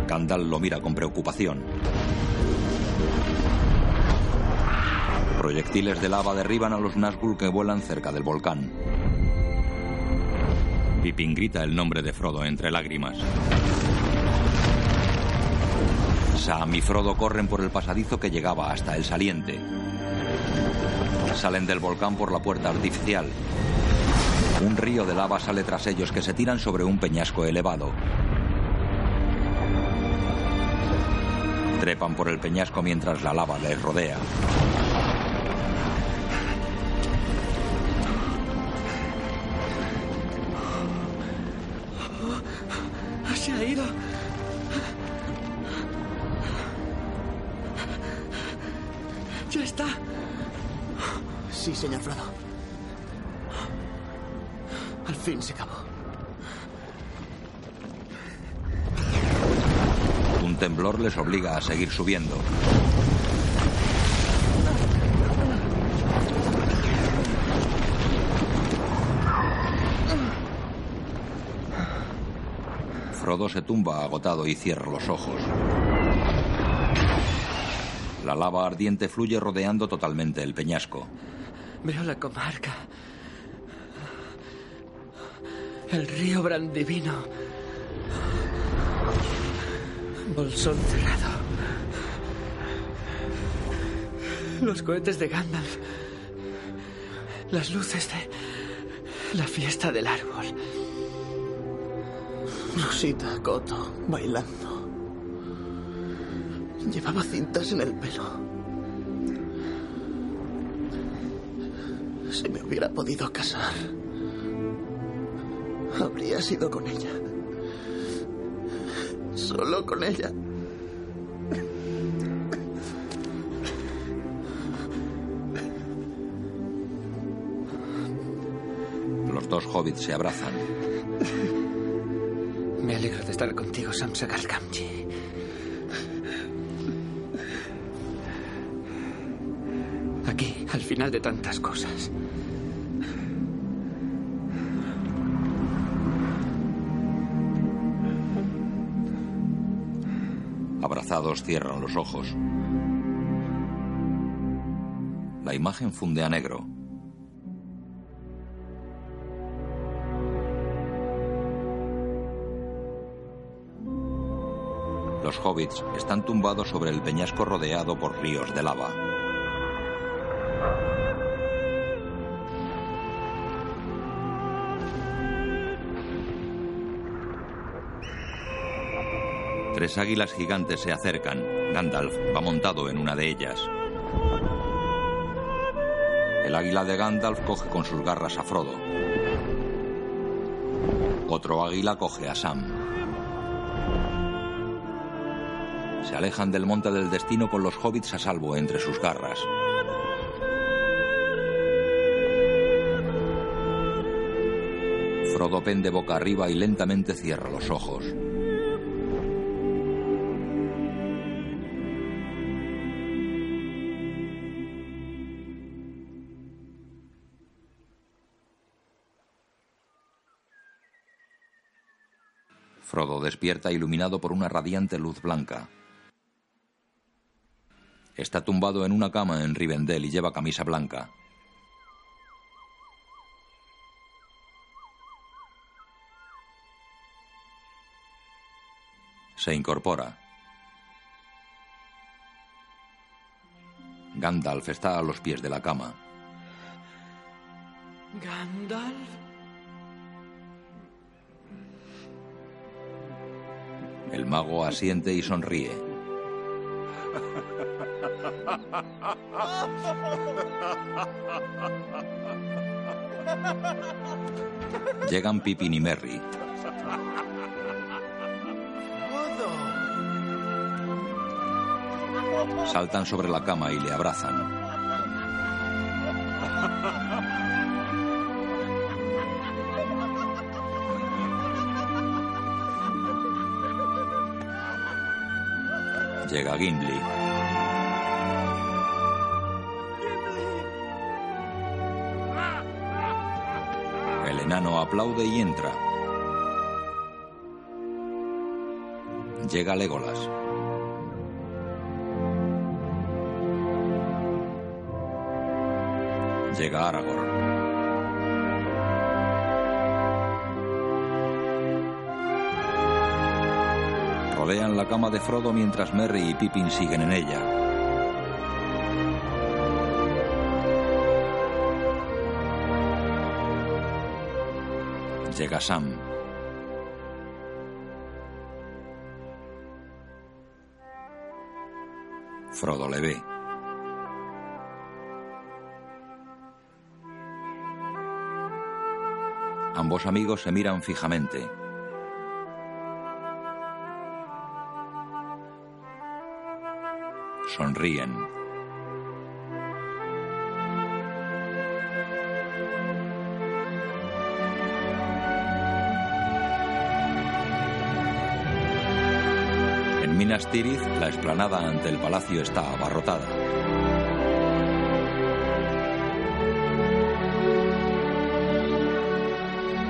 Gandalf lo mira con preocupación. Proyectiles de lava derriban a los Nazgûl que vuelan cerca del volcán. Pippin grita el nombre de Frodo entre lágrimas. Sam y Frodo corren por el pasadizo que llegaba hasta el saliente. Salen del volcán por la puerta artificial. Un río de lava sale tras ellos que se tiran sobre un peñasco elevado. Trepan por el peñasco mientras la lava les rodea. Fin se acabó. Un temblor les obliga a seguir subiendo. Frodo se tumba agotado y cierra los ojos. La lava ardiente fluye rodeando totalmente el peñasco. Veo la comarca. El río Brandivino. Bolsón cerrado. Los cohetes de Gandalf. Las luces de la fiesta del árbol. Rosita Coto bailando. Llevaba cintas en el pelo. Si me hubiera podido casar, habría sido con ella. Solo con ella. Los dos hobbits se abrazan. Me alegro de estar contigo, Sam Sagalgamji. Aquí, al final de tantas cosas. Cierran los ojos. La imagen funde a negro. Los hobbits están tumbados sobre el peñasco rodeado por ríos de lava. Tres águilas gigantes se acercan. Gandalf va montado en una de ellas. El águila de Gandalf coge con sus garras a Frodo. Otro águila coge a Sam. Se alejan del monte del destino con los hobbits a salvo entre sus garras. Frodo pende boca arriba y lentamente cierra los ojos. Despierta iluminado por una radiante luz blanca. Está tumbado en una cama en Rivendell y lleva camisa blanca. Se incorpora. Gandalf está a los pies de la cama. ¿Gandalf? El mago asiente y sonríe. Llegan Pippin y Merry. Saltan sobre la cama y le abrazan. Llega Gimli. El enano aplaude y entra. Llega Legolas. Llega Aragorn. Rodean la cama de Frodo mientras Merry y Pippin siguen en ella. Llega Sam. Frodo le ve. Ambos amigos se miran fijamente. sonríen. En Minas Tirith, la explanada ante el palacio está abarrotada.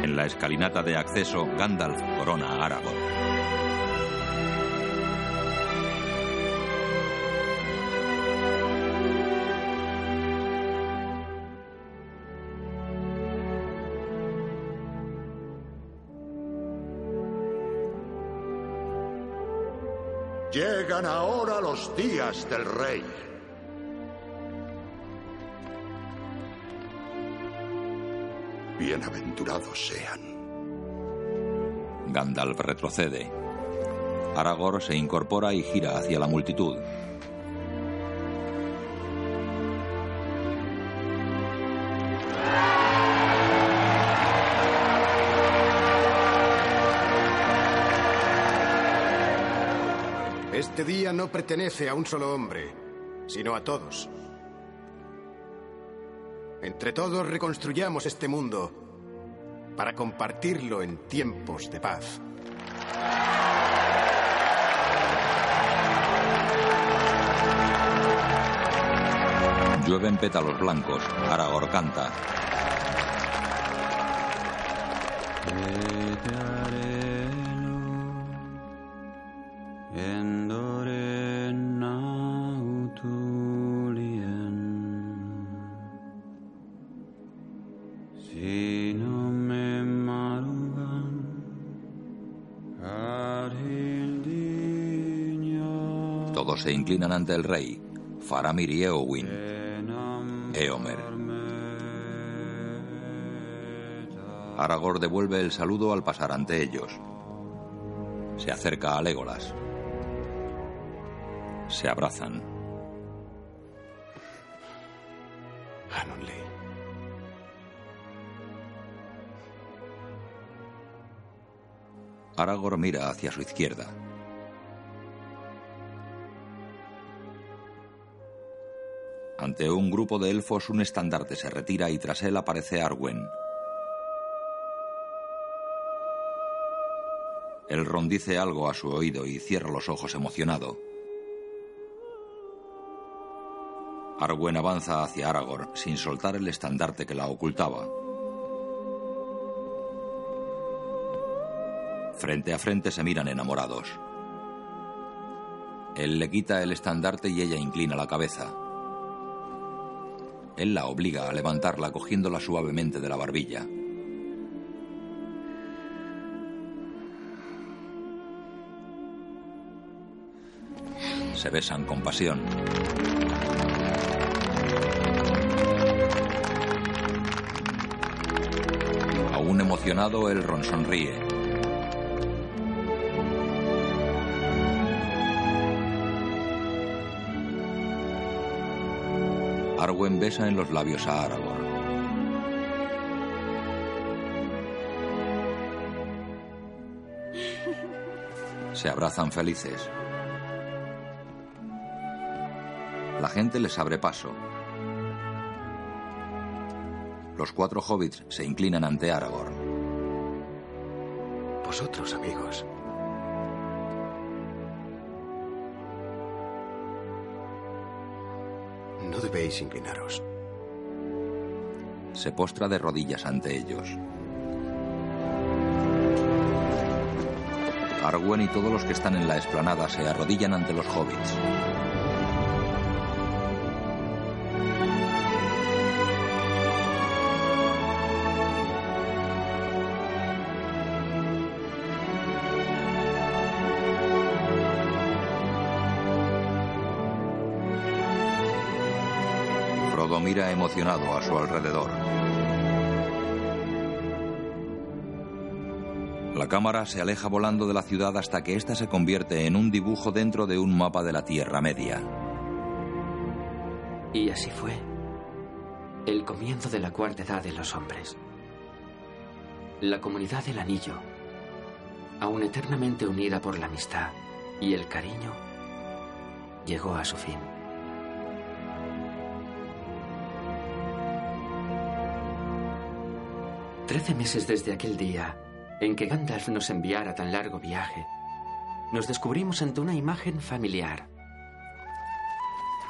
En la escalinata de acceso, Gandalf corona a Aragorn. Ahora los días del rey. Bienaventurados sean. Gandalf retrocede. Aragorn se incorpora y gira hacia la multitud. Este día no pertenece a un solo hombre, sino a todos. Entre todos reconstruyamos este mundo para compartirlo en tiempos de paz. Llueven pétalos blancos. Aragorn canta. Se inclinan ante el rey. Faramir y Eowyn. Eomer. Aragorn devuelve el saludo al pasar ante ellos. Se acerca a Legolas. Se abrazan. Aragorn mira hacia su izquierda. Ante un grupo de elfos, un estandarte se retira y tras él aparece Arwen. Elrond dice algo a su oído y cierra los ojos emocionado. Arwen avanza hacia Aragorn sin soltar el estandarte que la ocultaba. Frente a frente se miran enamorados. Él le quita el estandarte y ella inclina la cabeza. Él la obliga a levantarla cogiéndola suavemente de la barbilla. Se besan con pasión. Aún emocionado, el ron sonríe. Besa en los labios a Aragorn. Se abrazan felices. La gente les abre paso. Los cuatro hobbits se inclinan ante Aragorn. Vosotros, amigos. Inclinaros. Se postra de rodillas ante ellos. Arwen y todos los que están en la explanada se arrodillan ante los hobbits. Emocionado a su alrededor. La cámara se aleja volando de la ciudad hasta que ésta se convierte en un dibujo dentro de un mapa de la Tierra Media. Y así fue. El comienzo de la cuarta edad de los hombres. La comunidad del anillo, aún eternamente unida por la amistad y el cariño, llegó a su fin. Trece meses desde aquel día en que Gandalf nos enviara tan largo viaje, nos descubrimos ante una imagen familiar.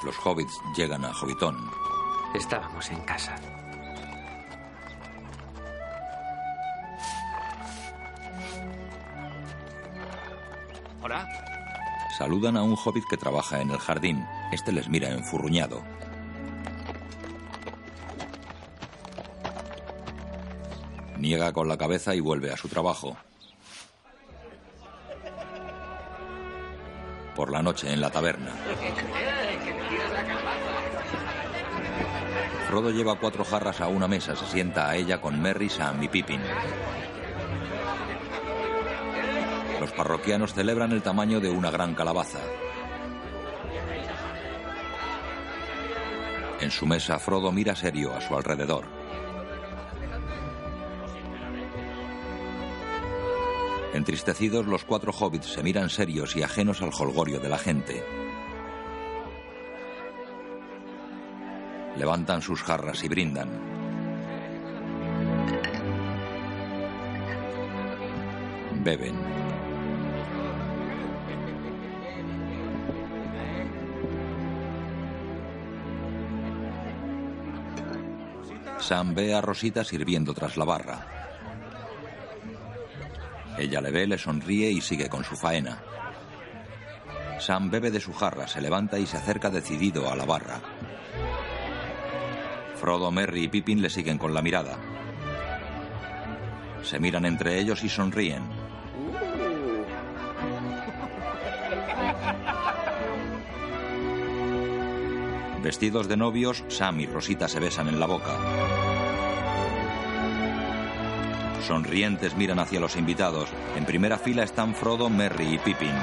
Los hobbits llegan a Hobbitón. Estábamos en casa. Hola. Saludan a un hobbit que trabaja en el jardín. Este les mira enfurruñado. Niega con la cabeza y vuelve a su trabajo. Por la noche en la taberna. Frodo lleva cuatro jarras a una mesa, se sienta a ella con Merry, Sam y Pippin. Los parroquianos celebran el tamaño de una gran calabaza. En su mesa, Frodo mira serio a su alrededor. Entristecidos, los cuatro hobbits se miran serios y ajenos al holgorio de la gente. Levantan sus jarras y brindan. Beben. Sam ve a Rosita sirviendo tras la barra. Ella le ve, le sonríe y sigue con su faena. Sam bebe de su jarra, se levanta y se acerca decidido a la barra. Frodo, Merry y Pippin le siguen con la mirada. Se miran entre ellos y sonríen. Vestidos de novios, Sam y Rosita se besan en la boca. Sonrientes miran hacia los invitados. En primera fila están Frodo, Merry y Pippin.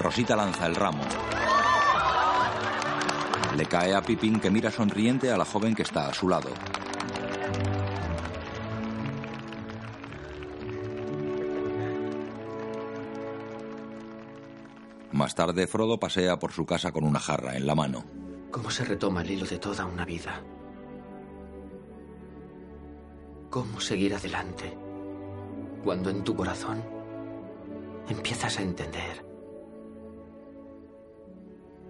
Rosita lanza el ramo. Le cae a Pippin que mira sonriente a la joven que está a su lado. Más tarde, Frodo pasea por su casa con una jarra en la mano. ¿Cómo se retoma el hilo de toda una vida? ¿Cómo seguir adelante cuando en tu corazón empiezas a entender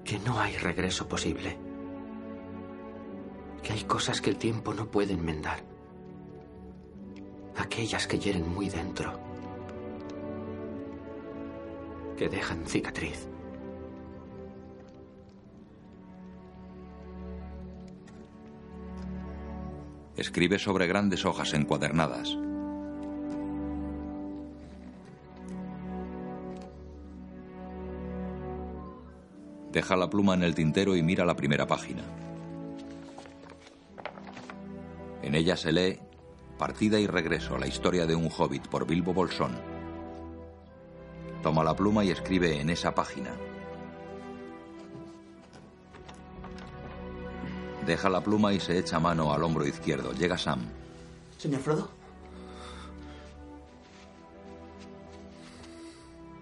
que no hay regreso posible? Que hay cosas que el tiempo no puede enmendar. Aquellas que hieren muy dentro. Que dejan cicatriz. Escribe sobre grandes hojas encuadernadas. Deja la pluma en el tintero y mira la primera página. En ella se lee Partida y regreso, la historia de un hobbit por Bilbo Bolsón. Toma la pluma y escribe en esa página. Deja la pluma y se echa mano al hombro izquierdo. Llega Sam. Señor Frodo.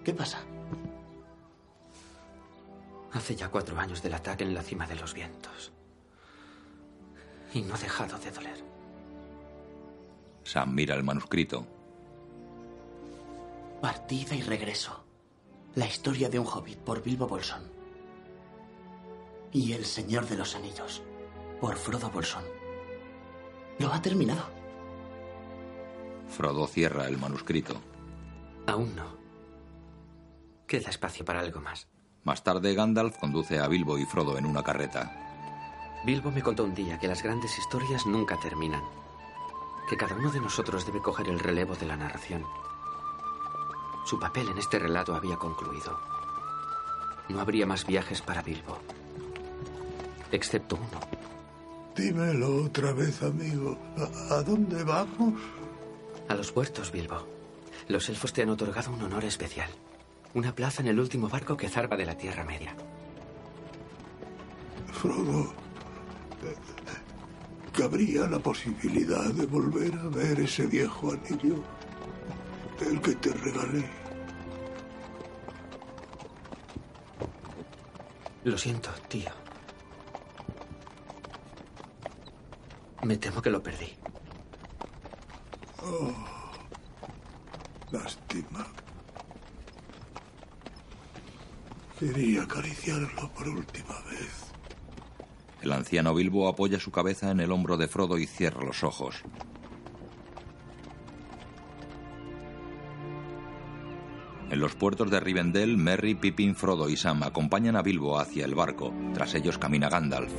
¿Qué pasa? Hace ya cuatro años del ataque en la cima de los vientos. Y no ha dejado de doler. Sam mira el manuscrito. Partida y regreso. La historia de un hobbit por Bilbo Bolsón. Y El Señor de los Anillos por Frodo Bolsón. Lo ha terminado. Frodo cierra el manuscrito. Aún no. Queda espacio para algo más. Más tarde, Gandalf conduce a Bilbo y Frodo en una carreta. Bilbo me contó un día que las grandes historias nunca terminan. Que cada uno de nosotros debe coger el relevo de la narración. Su papel en este relato había concluido. No habría más viajes para Bilbo. Excepto uno. Dímelo otra vez, amigo. ¿A, dónde vamos? A los puertos, Bilbo. Los elfos te han otorgado un honor especial. Una plaza en el último barco que zarpa de la Tierra Media. Frodo, eh, ¿cabría la posibilidad de volver a ver ese viejo anillo? El que te regalé. Lo siento, tío. Me temo que lo perdí. Oh, lástima. Quería acariciarlo por última vez. El anciano Bilbo apoya su cabeza en el hombro de Frodo y cierra los ojos. En los puertos de Rivendell, Merry, Pippin, Frodo y Sam acompañan a Bilbo hacia el barco. Tras ellos camina Gandalf.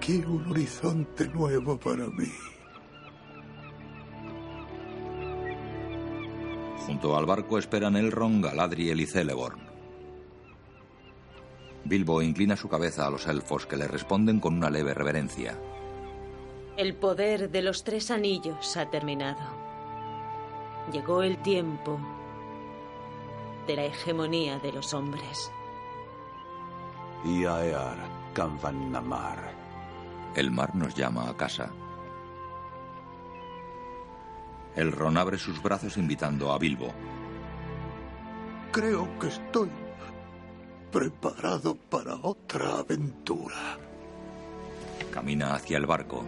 Aquí un horizonte nuevo para mí. Junto al barco esperan Elrond, Galadriel y Celeborn. Bilbo inclina su cabeza a los elfos que le responden con una leve reverencia. El poder de los tres anillos ha terminado. Llegó el tiempo de la hegemonía de los hombres. Iaear, Kanvan Namar. El mar nos llama a casa. Elrond abre sus brazos invitando a Bilbo. Creo que estoy preparado para otra aventura. Camina hacia el barco.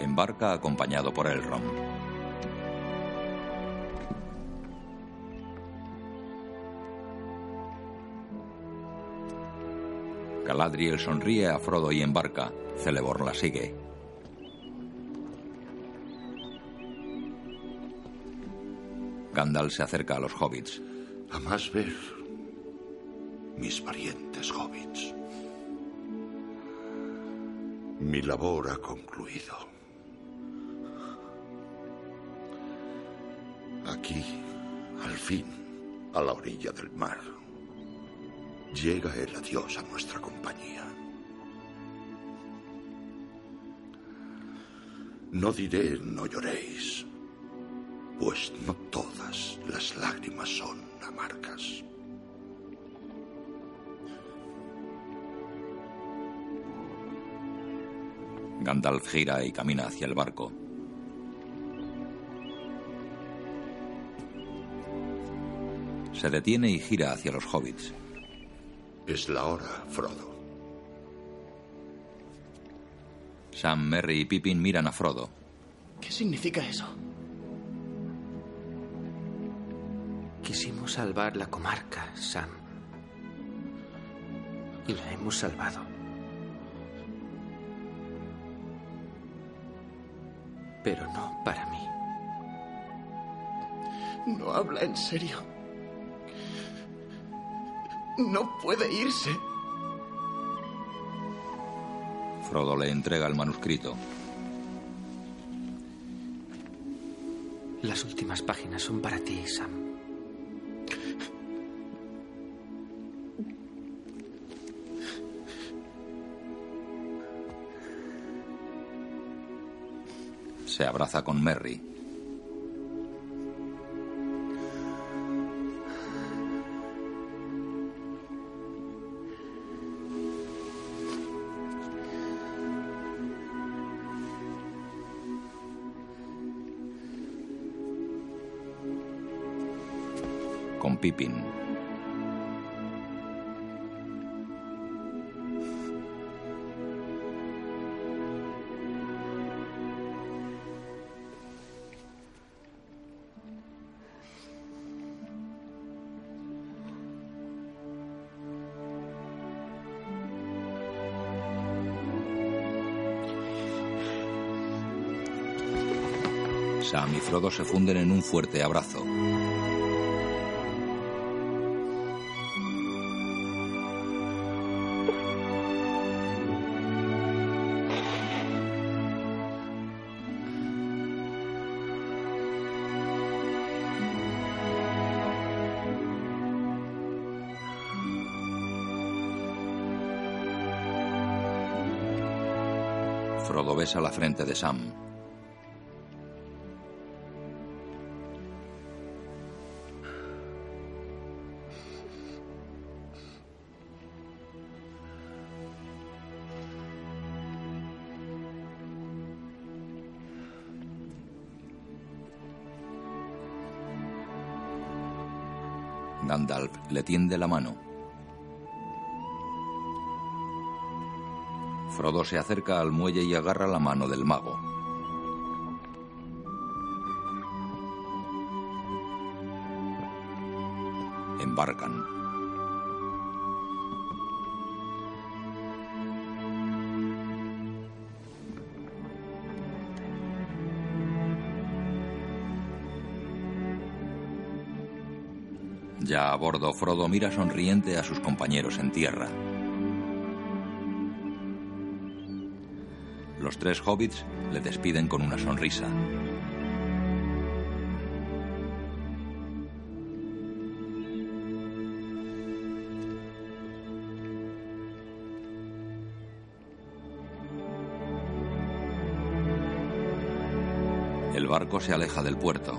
Embarca acompañado por Elrond. Galadriel sonríe a Frodo y embarca. Celeborn la sigue. Gandalf se acerca a los hobbits. A más ver, mis valientes hobbits. Mi labor ha concluido. Aquí, al fin, a la orilla del mar, llega el adiós a nuestra compañía. No diré no lloréis, pues no todas las lágrimas son amargas. Gandalf gira y camina hacia el barco. Se detiene y gira hacia los hobbits. Es la hora, Frodo. Sam, Merry y Pippin miran a Frodo. ¿Qué significa eso? Quisimos salvar la comarca, Sam. Y la hemos salvado. Pero no para mí. No habla en serio. No puede irse. Frodo le entrega el manuscrito. Las últimas páginas son para ti, Sam. Se abraza con Merry. Pippin. Sam y Frodo se funden en un fuerte abrazo. a la frente de Sam. Gandalf le tiende la mano. Frodo se acerca al muelle y agarra la mano del mago. Embarcan. Ya a bordo, Frodo mira sonriente a sus compañeros en tierra. Los tres hobbits le despiden con una sonrisa. El barco se aleja del puerto.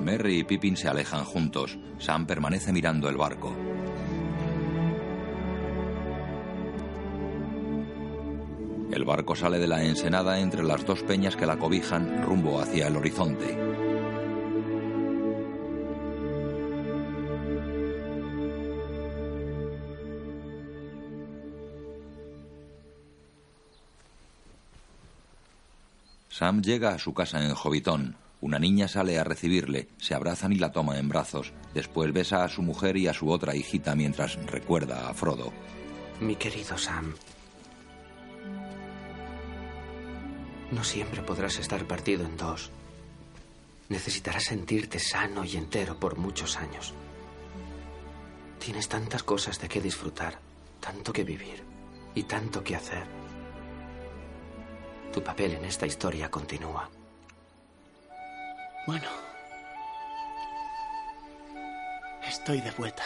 Merry y Pippin se alejan juntos. Sam permanece mirando el barco. El barco sale de la ensenada entre las dos peñas que la cobijan rumbo hacia el horizonte. Sam llega a su casa en Jovitón. Una niña sale a recibirle, se abrazan y la toma en brazos. Después besa a su mujer y a su otra hijita mientras recuerda a Frodo. Mi querido Sam. No siempre podrás estar partido en dos. Necesitarás sentirte sano y entero por muchos años. Tienes tantas cosas de qué disfrutar, tanto que vivir y tanto que hacer. Tu papel en esta historia continúa. Bueno. Estoy de vuelta.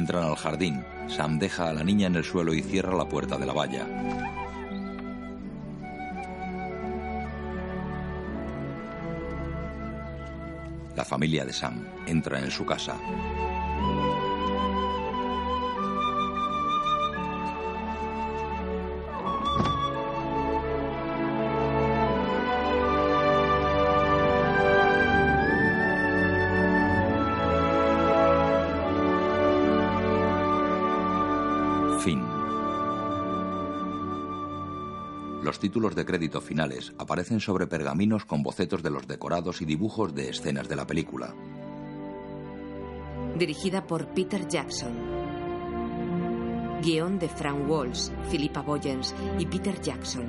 Entran al jardín. Sam deja a la niña en el suelo y cierra la puerta de la valla. La familia de Sam entra en su casa. Fin. Los títulos de crédito finales aparecen sobre pergaminos con bocetos de los decorados y dibujos de escenas de la película. Dirigida por Peter Jackson. Guión de Frank Walsh, Philippa Boyens y Peter Jackson.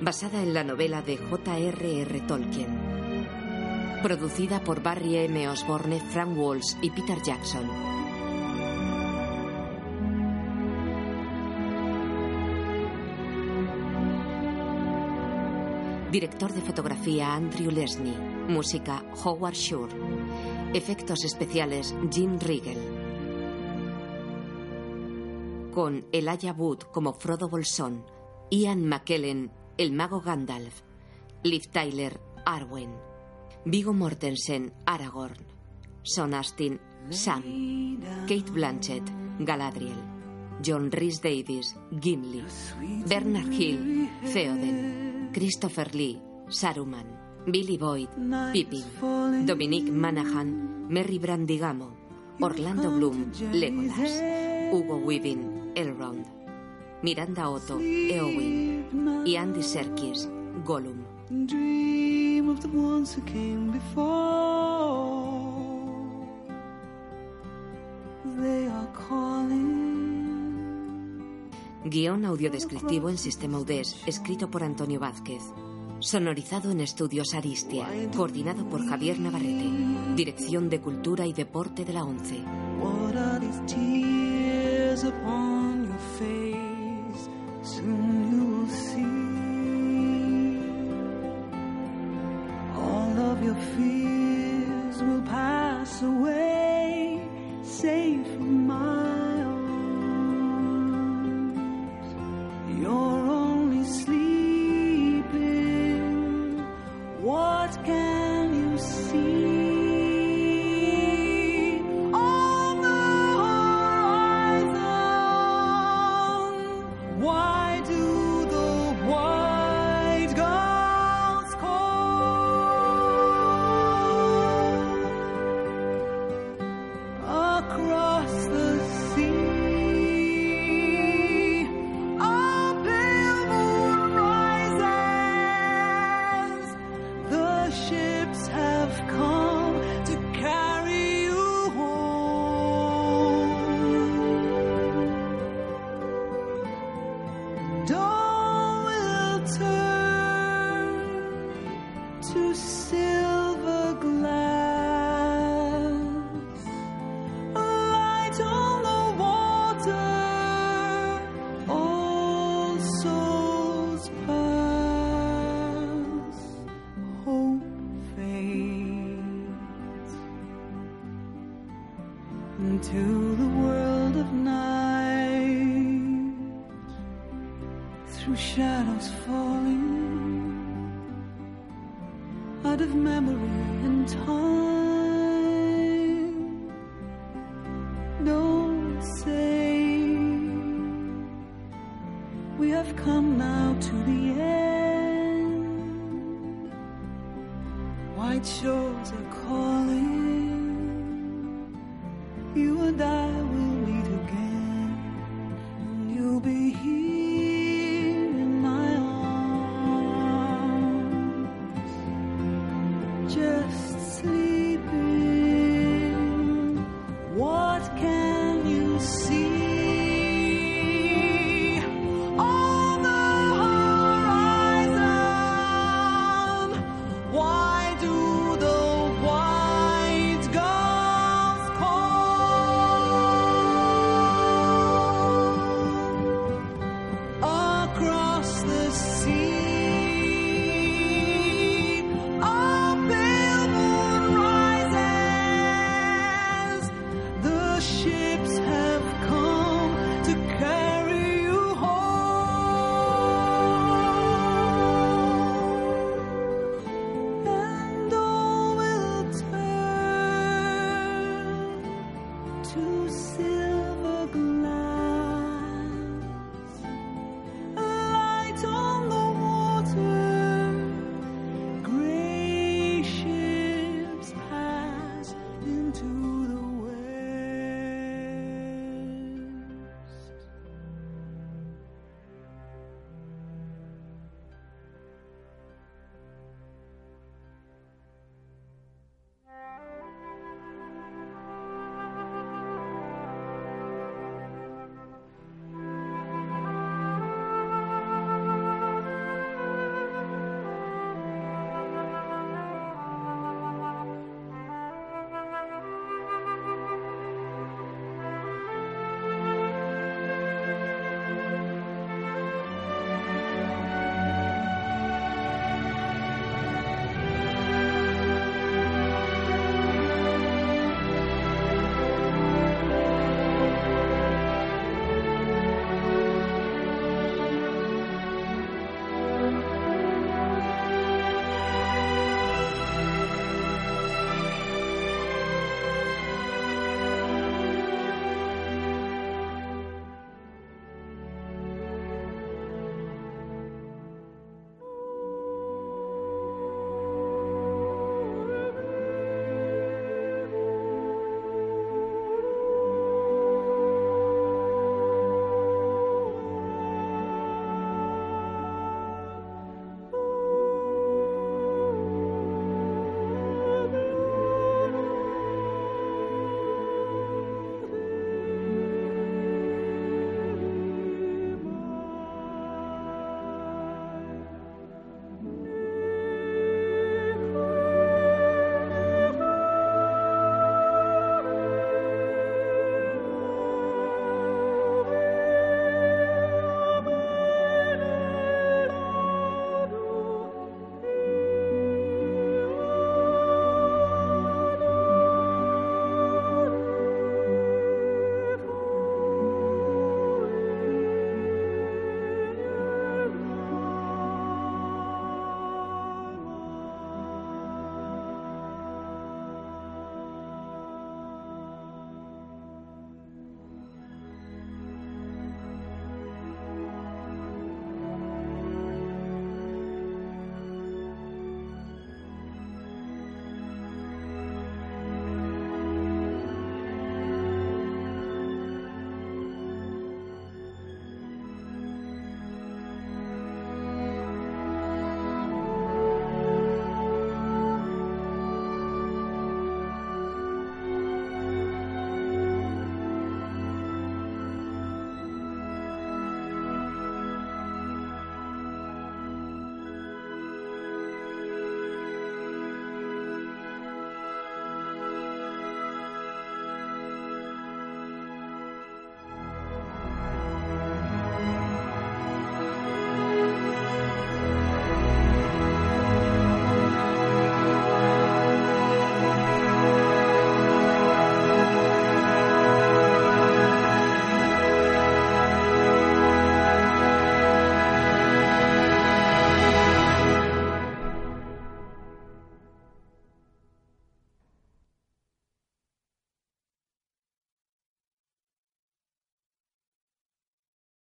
Basada en la novela de J.R.R. Tolkien. Producida por Barry M. Osborne, Frank Walsh y Peter Jackson. Director de fotografía Andrew Lesney. Música Howard Shore. Efectos especiales Jim Riegel. Con Elijah Wood como Frodo Bolsón, Ian McKellen, el mago Gandalf, Liv Tyler, Arwen, Vigo Mortensen, Aragorn, Son Astin, Sam, Kate Blanchett, Galadriel, John Rhys Davis, Gimli, Bernard Hill, Theoden, Christopher Lee, Saruman, Billy Boyd, Pippin, Dominic Manahan, Merry Brandigamo, Orlando Bloom, Legolas, Hugo Weaving, Elrond, Miranda Otto, Eowyn y Andy Serkis, Gollum. They are calling. Guión audiodescriptivo en sistema UDES, escrito por Antonio Vázquez. Sonorizado en Estudios Aristia, coordinado por Javier Navarrete. Dirección de Cultura y Deporte de la ONCE. What are these tears answer. memories.